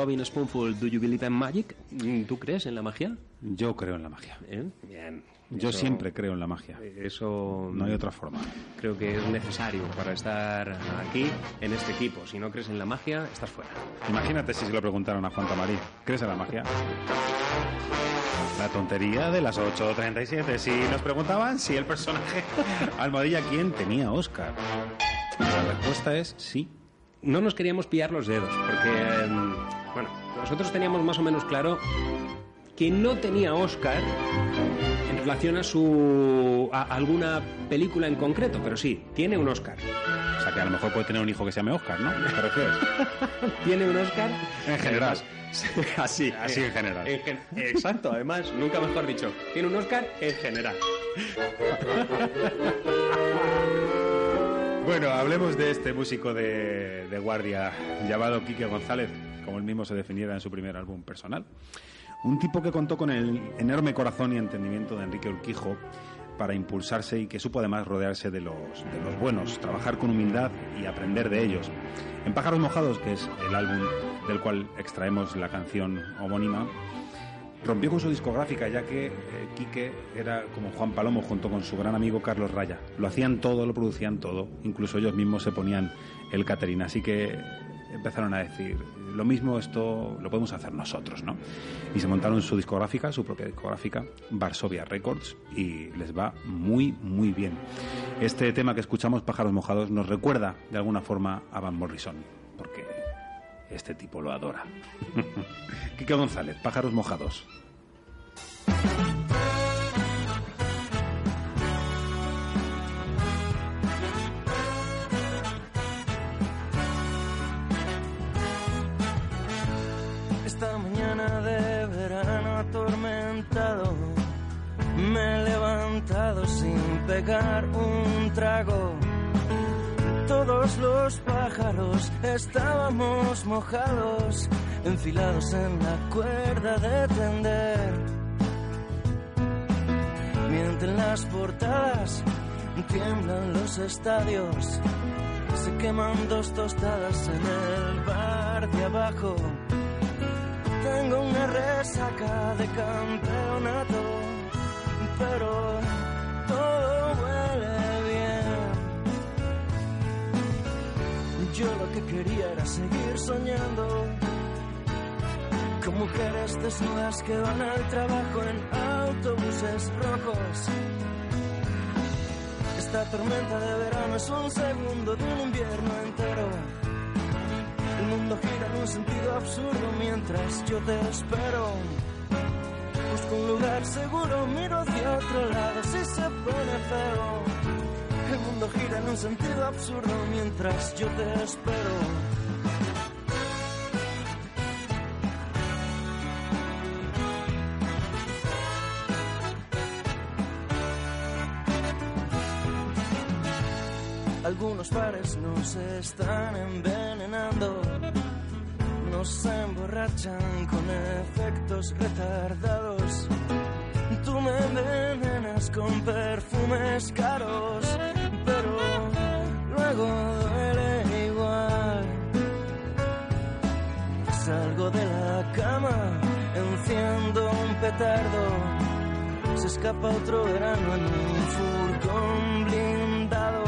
Loving Spoonful, Do You Believe in Magic? Mm, ¿Tú crees en la magia? Yo creo en la magia. ¿Eh? Bien. Yo Eso- siempre creo en la magia. Eso No hay otra forma. creo que es necesario para estar aquí en este equipo. Si no crees en la magia, estás fuera. Imagínate si se lo preguntaron a Juan Tamarí. ¿Crees en la magia? La tontería de las 8.37. Si nos preguntaban si el personaje Almohadilla quién tenía Oscar. La respuesta es sí. No nos queríamos pillar los dedos, porque, em, bueno, nosotros teníamos más o menos claro que no tenía Oscar en relación a su a alguna película en concreto, pero sí, tiene un Oscar. O sea que a lo mejor puede tener un hijo que se llame Oscar, ¿no? ¿Te refieres? Tiene un Oscar En general. Así, Así en general. en gen- exacto, además, nunca mejor dicho. Tiene un Oscar en general. Bueno, hablemos de este músico de, guardia llamado Quique González, como él mismo se definiera en su primer álbum personal. Un tipo que contó con el enorme corazón y entendimiento de Enrique Urquijo para impulsarse y que supo además rodearse de los, de los buenos, trabajar con humildad y aprender de ellos. En Pájaros Mojados, que es el álbum del cual extraemos la canción homónima, rompió con su discográfica ya que eh, Quique era como Juan Palomo junto con su gran amigo Carlos Raya. Lo hacían todo, lo producían todo, incluso ellos mismos se ponían el catering, así que empezaron a decir, lo mismo esto lo podemos hacer nosotros, ¿no? Y se montaron su discográfica, su propia discográfica, Varsovia Records, y les va muy, muy bien. Este tema que escuchamos, Pájaros Mojados, nos recuerda de alguna forma a Van Morrison, este tipo lo adora. Quique González, Pájaros Mojados. Esta mañana de verano atormentado me he levantado sin pegar un trago. Todos los pájaros estábamos mojados, enfilados en la cuerda de tender. Mientras las portadas tiemblan los estadios, se queman dos tostadas en el bar de abajo. Tengo una resaca de campeonato, pero Yo lo que quería era seguir soñando con mujeres desnudas que van al trabajo en autobuses rojos. Esta tormenta de verano es un segundo de un invierno entero. El mundo gira en un sentido absurdo mientras yo te espero. Busco un lugar seguro, miro hacia otro lado si se pone feo. El mundo gira en un sentido absurdo mientras yo te espero. Algunos bares nos están envenenando, nos emborrachan con efectos retardados. Tú me envenenas con perfumes caros, luego duele igual. Salgo de la cama, enciendo un petardo, se escapa otro verano en un furgón blindado.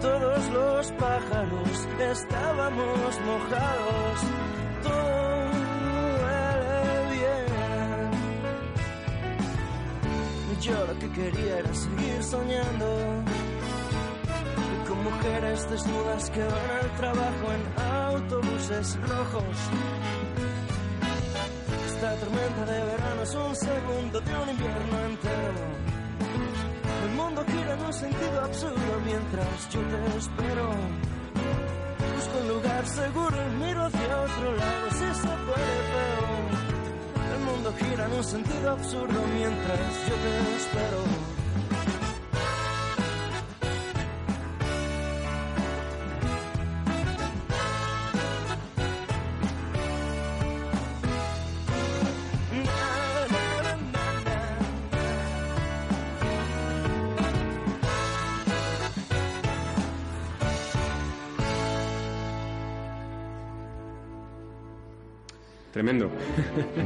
Todos los pájaros estábamos mojados, todo huele bien. Yo lo que quería era seguir soñando mujeres desnudas que van al trabajo en autobuses rojos. Esta tormenta de verano es un segundo de un invierno entero. El mundo gira en un sentido absurdo mientras yo te espero. Busco un lugar seguro y miro hacia otro lado si se puede feo. El mundo gira en un sentido absurdo mientras yo te espero. Tremendo.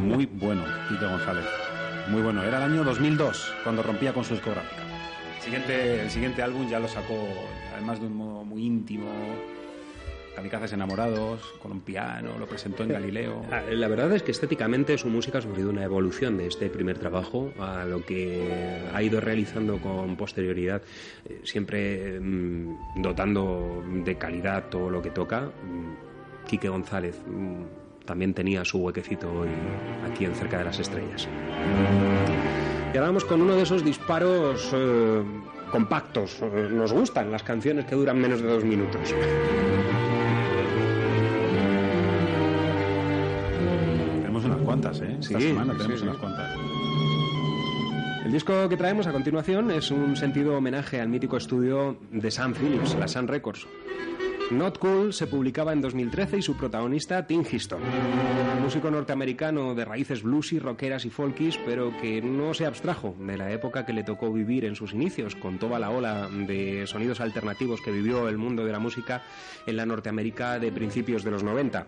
Muy bueno, Tito González. Muy bueno. Era el año 2002 cuando rompía con su discográfica. El siguiente, el siguiente álbum ya lo sacó, además de un modo muy íntimo. Kamikazes enamorados, con un piano, lo presentó en Galileo. Ah, La verdad es que estéticamente su música ha sufrido una evolución de este primer trabajo a lo que ha ido realizando con posterioridad, eh, siempre mm, dotando de calidad todo lo que toca. Mm, Quique González mm, también tenía su huequecito hoy aquí en Cerca de las Estrellas. Y ahora vamos con uno de esos disparos eh, compactos. Eh, Nos gustan las canciones que duran menos de dos minutos. Tenemos unas cuantas, ¿eh? Esta Sí, semana sí, tenemos sí. unas cuantas. El disco que traemos a continuación es un sentido homenaje al mítico estudio de Sam Phillips, la Sun Records. Not Cool se publicaba en 2013 y su protagonista Tim Histon, un músico norteamericano de raíces bluesy, rockeras y folkis, pero que no se abstrajo de la época que le tocó vivir en sus inicios, con toda la ola de sonidos alternativos que vivió el mundo de la música en la Norteamérica de principios de los 90.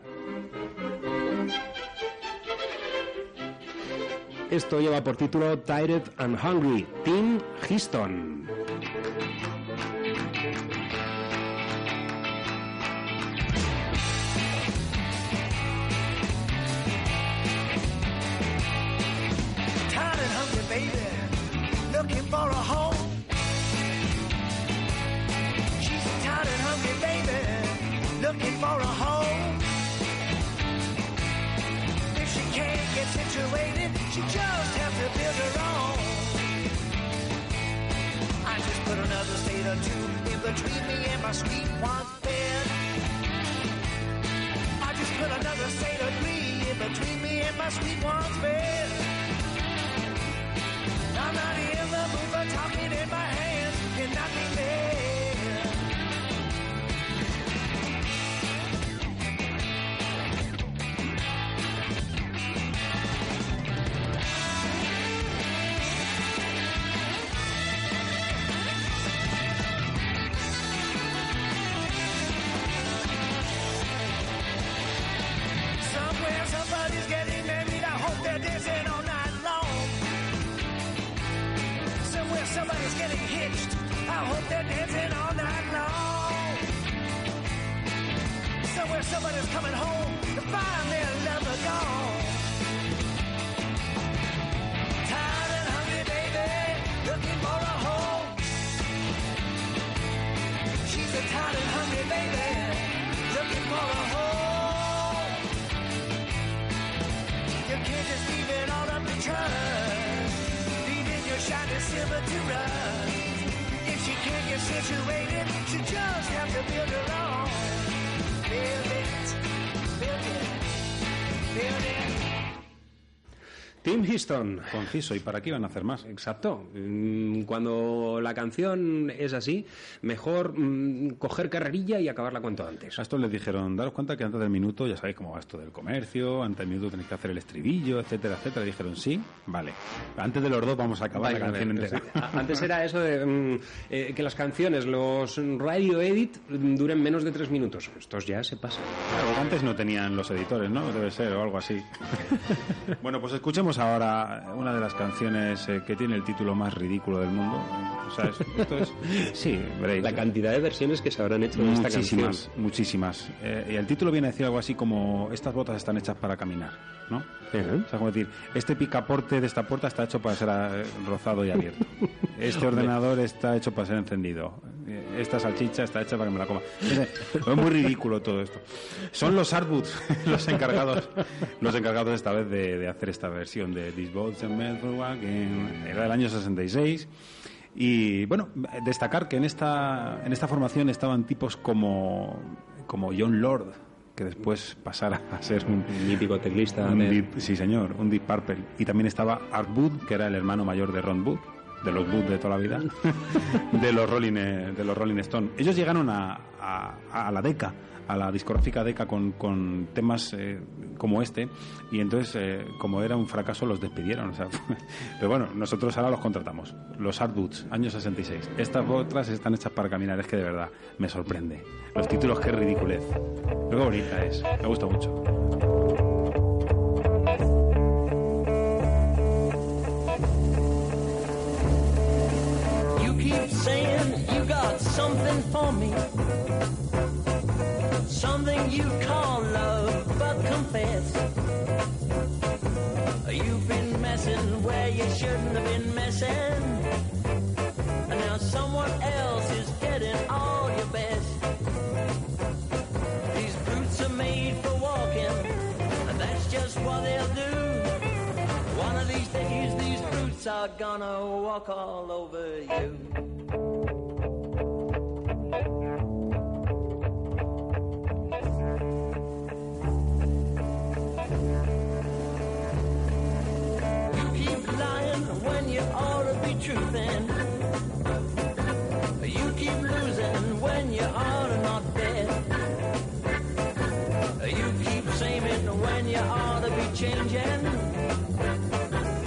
Esto lleva por título Tired and Hungry, Tim Histon. Looking for a home. She's tired and hungry, baby, looking for a home. If she can't get situated, she just has to build her own. I just put another state or two in between me and my sweet one's bed. I just put another state or three in between me and my sweet one's bed. I'm not in hope they're dancing all night long. Somewhere somebody's coming home to find their lover gone. Tired and hungry, baby, looking for a home. She's a tired and hungry baby, looking for a home. You can't just leave it all up to trust. Leaving your shiny silver to rust. If can't get situated, she just have to build her own. Build it, build it, build it. Tim Houston. Conciso, ¿y para qué iban a hacer más? Exacto. Mm, Cuando la canción es así, mejor mm, coger carrerilla y acabarla cuanto antes. A estos les dijeron, daros cuenta que antes del minuto, ya sabéis cómo va esto del comercio, antes del minuto tenéis que hacer el estribillo, etcétera, etcétera. Y dijeron, sí, vale. Antes de los dos vamos a acabar Vale, la canción vale, entera. Antes era eso de mm, eh, que las canciones, los radio edit, duren menos de tres minutos. Estos ya se pasan. Claro, antes no tenían los editores, ¿no? Debe ser, o algo así. bueno, pues escuchemos ahora una de las canciones eh, que tiene el título más ridículo del mundo. O sea, es- esto es... Sí, veréis. La cantidad de versiones que se habrán hecho de esta canción. Muchísimas, muchísimas. Eh, y el título viene a decir algo así como estas botas están hechas para caminar, ¿no? O sea, como decir, este picaporte de esta puerta está hecho para ser eh, rozado y abierto. Este ordenador está hecho para ser encendido. Eh, Esta salchicha está hecha para que me la coma. Es muy ridículo todo esto. Son los Artboots los encargados, los encargados esta vez de, de hacer esta versión de This Boat's. Era del año 66. Y bueno, destacar que en esta, en esta formación estaban tipos como, como John Lord, que después pasara a ser un mítico teclista. un de- Deep- sí, señor, un Deep Purple. Y también estaba Art Wood, que era el hermano mayor de Ron Wood, de los Wood de toda la vida, de los Rolling, eh, de los Rolling Stone. Ellos llegaron a, a, a la Deca, a la discográfica Deca con, con temas eh, como este, y entonces, eh, como era un fracaso, los despidieron. o sea, pero bueno, nosotros ahora los contratamos. Los Art Boots, año 66. Estas otras están hechas para caminar, es que de verdad me sorprende. Los títulos, qué ridiculez. Qué bonita es, me gusta mucho. Keep saying you got something for me. Something you call love, but confess. You've been messing where you shouldn't have been messing. And now someone else is getting all your best. These boots are made for walking, and that's just what they'll do. One of these days, these boots are gonna walk all over you. Be truthing. You keep losing when you ought to not bet. You keep saying when you ought to be changing.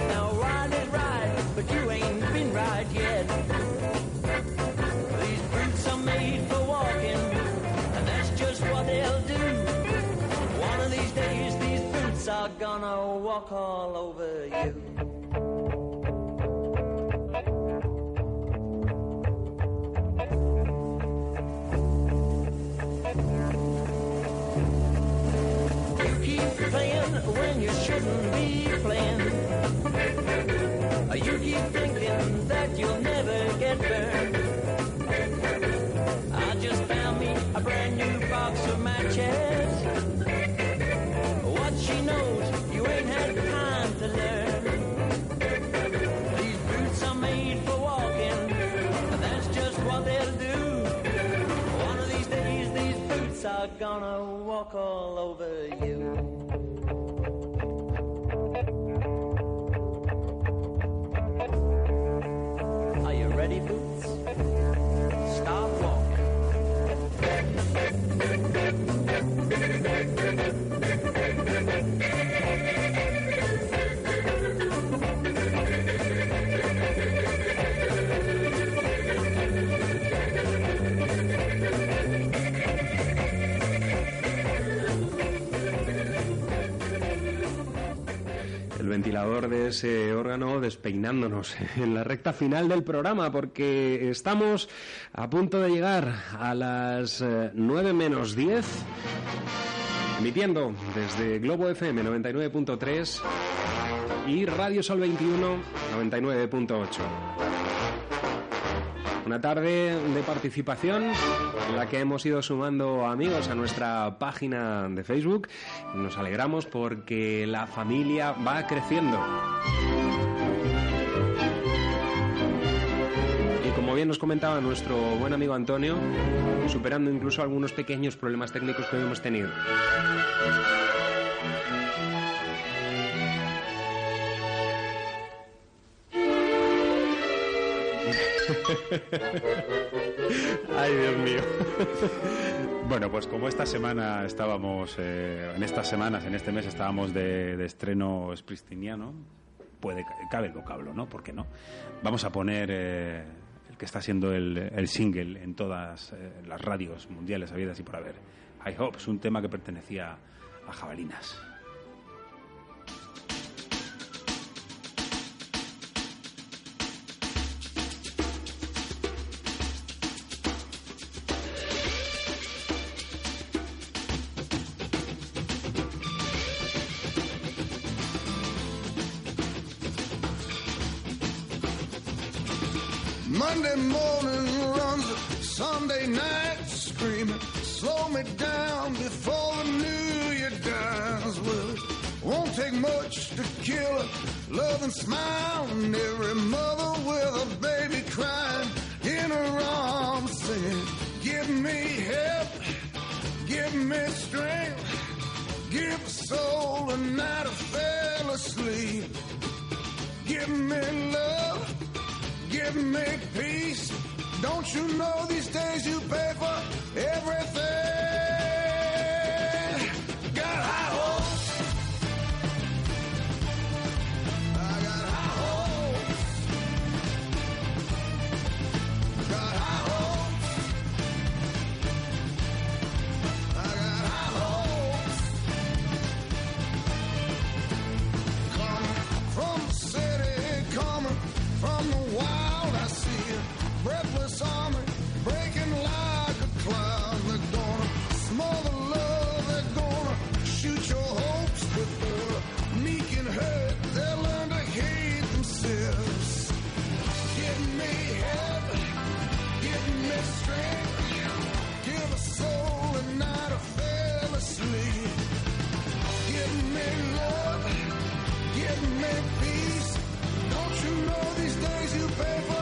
Now ride it right, but you ain't been right yet. These boots are made for walking, and that's just what they'll do. One of these days, these boots are gonna walk all over. You playing when you shouldn't be playing. You keep thinking that you'll never get burned. I just found me a brand new box of matches. What she knows, you ain't had time to learn. These boots are made for walking, and that's just what they'll do. One of these days, these boots are gonna walk all over you. Ese órgano, despeinándonos en la recta final del programa, porque estamos a punto de llegar a las eh, 9 menos 10, emitiendo desde Globo FM 99.3 y Radio Sol 21 99.8. Una tarde de participación en la que hemos ido sumando amigos a nuestra página de Facebook. Nos alegramos porque la familia va creciendo. Y como bien nos comentaba nuestro buen amigo Antonio, superando incluso algunos pequeños problemas técnicos que hemos tenido. Ay, Dios mío. Bueno, pues como esta semana estábamos, eh, en estas semanas, en este mes estábamos de, estreno spristiniano, puede, cabe el vocablo, ¿no? ¿Por qué no? Vamos a poner eh, el que está siendo el, el single en todas eh, las radios mundiales habidas y por haber. I Hope es un tema que pertenecía a Jabalinas. Monday morning runs, Sunday night screaming. Slow me down before the new year dies. Well, it won't take much to kill a loving smile. And every mother with a baby crying in her arms singing, Give me help, give me strength, give a soul a night I fell asleep. Give me love, give me peace. Don't you know these days you pay for everything? Pay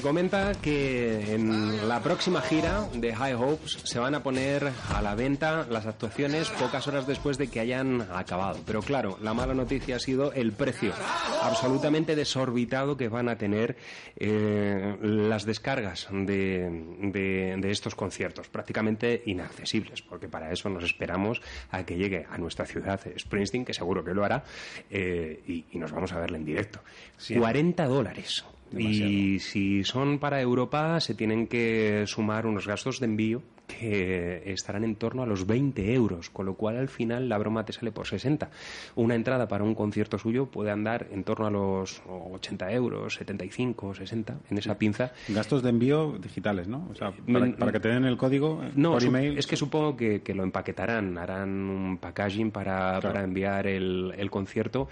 Se comenta que en la próxima gira de High Hopes se van a poner a la venta las actuaciones pocas horas después de que hayan acabado. Pero claro, la mala noticia ha sido el precio absolutamente desorbitado que van a tener eh, las descargas de, de- de estos conciertos, prácticamente inaccesibles, porque para eso nos esperamos a que llegue a nuestra ciudad Springsteen, que seguro que lo hará, eh, y, y nos vamos a verle en directo. 40 dólares. Y si son para Europa, se tienen que sumar unos gastos de envío que estarán en torno a los 20 euros, con lo cual al final la broma te sale por 60. Una entrada para un concierto suyo puede andar en torno a los 80 euros, 75, 60, en esa pinza. Gastos de envío digitales, ¿no? O sea, para, Mm, para que te den el código eh, No, por email. es que supongo que, que lo empaquetarán, harán un packaging para, para enviar el, el concierto,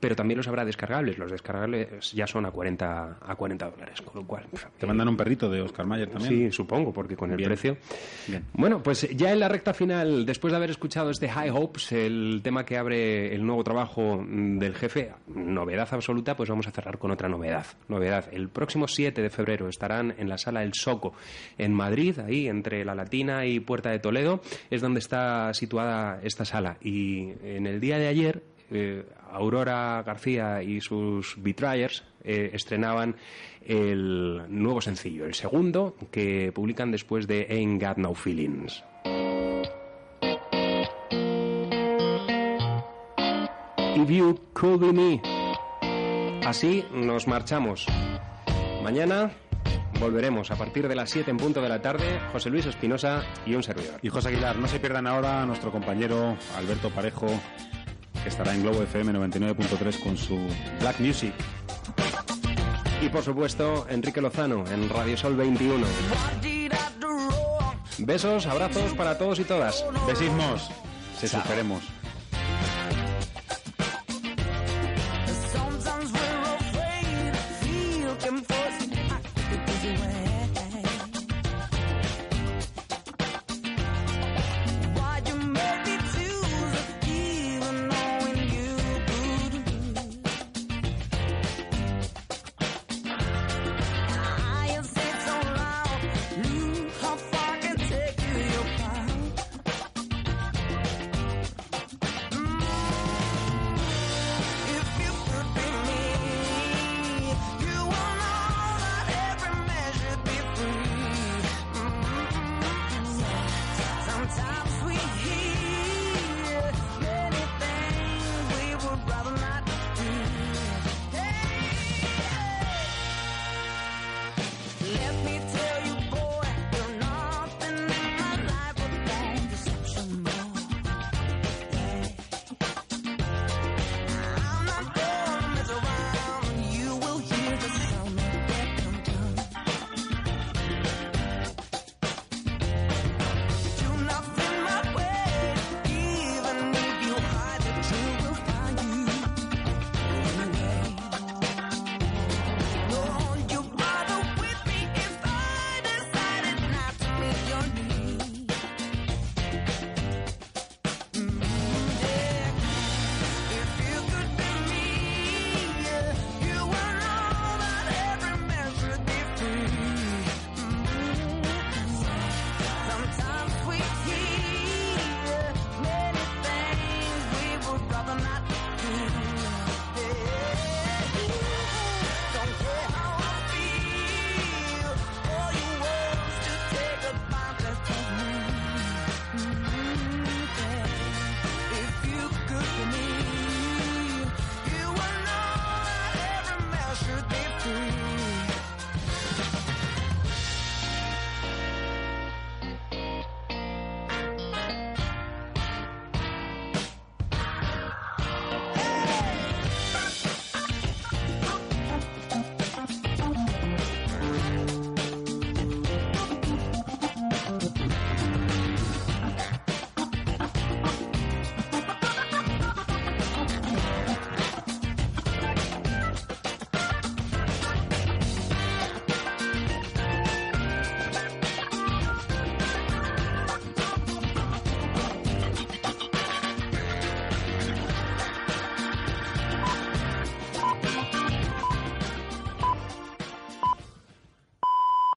pero también los habrá descargables. Los descargables ya son a 40, a 40 dólares, con lo cual... Te mandan un perrito de Oscar Mayer también. Sí, supongo, porque con el Bien. precio. Bien. Bueno, pues ya en la recta final, después de haber escuchado este High Hopes, el tema que abre el nuevo trabajo mm, del jefe, novedad absoluta, pues vamos a cerrar con otra novedad. Novedad. El próximo 7 de febrero estarán en la sala El Soco, en Madrid, ahí entre la Latina y Puerta de Toledo, es donde está situada esta sala. Y en el día de ayer, eh, Aurora García y sus Betrayers eh, estrenaban el nuevo sencillo, el segundo, que publican después de Ain't Got No Feelings. If You Could Be Me. Así nos marchamos. Mañana volveremos a partir de las 7 en punto de la tarde. José Luis Espinosa y un servidor. Y José Aguilar, no se pierdan ahora a nuestro compañero Alberto Parejo, que estará en Globo FM 99.3 con su Black Music. Y por supuesto, Enrique Lozano en Radio Sol 21. Besos, abrazos para todos y todas. Besismos. Se superemos.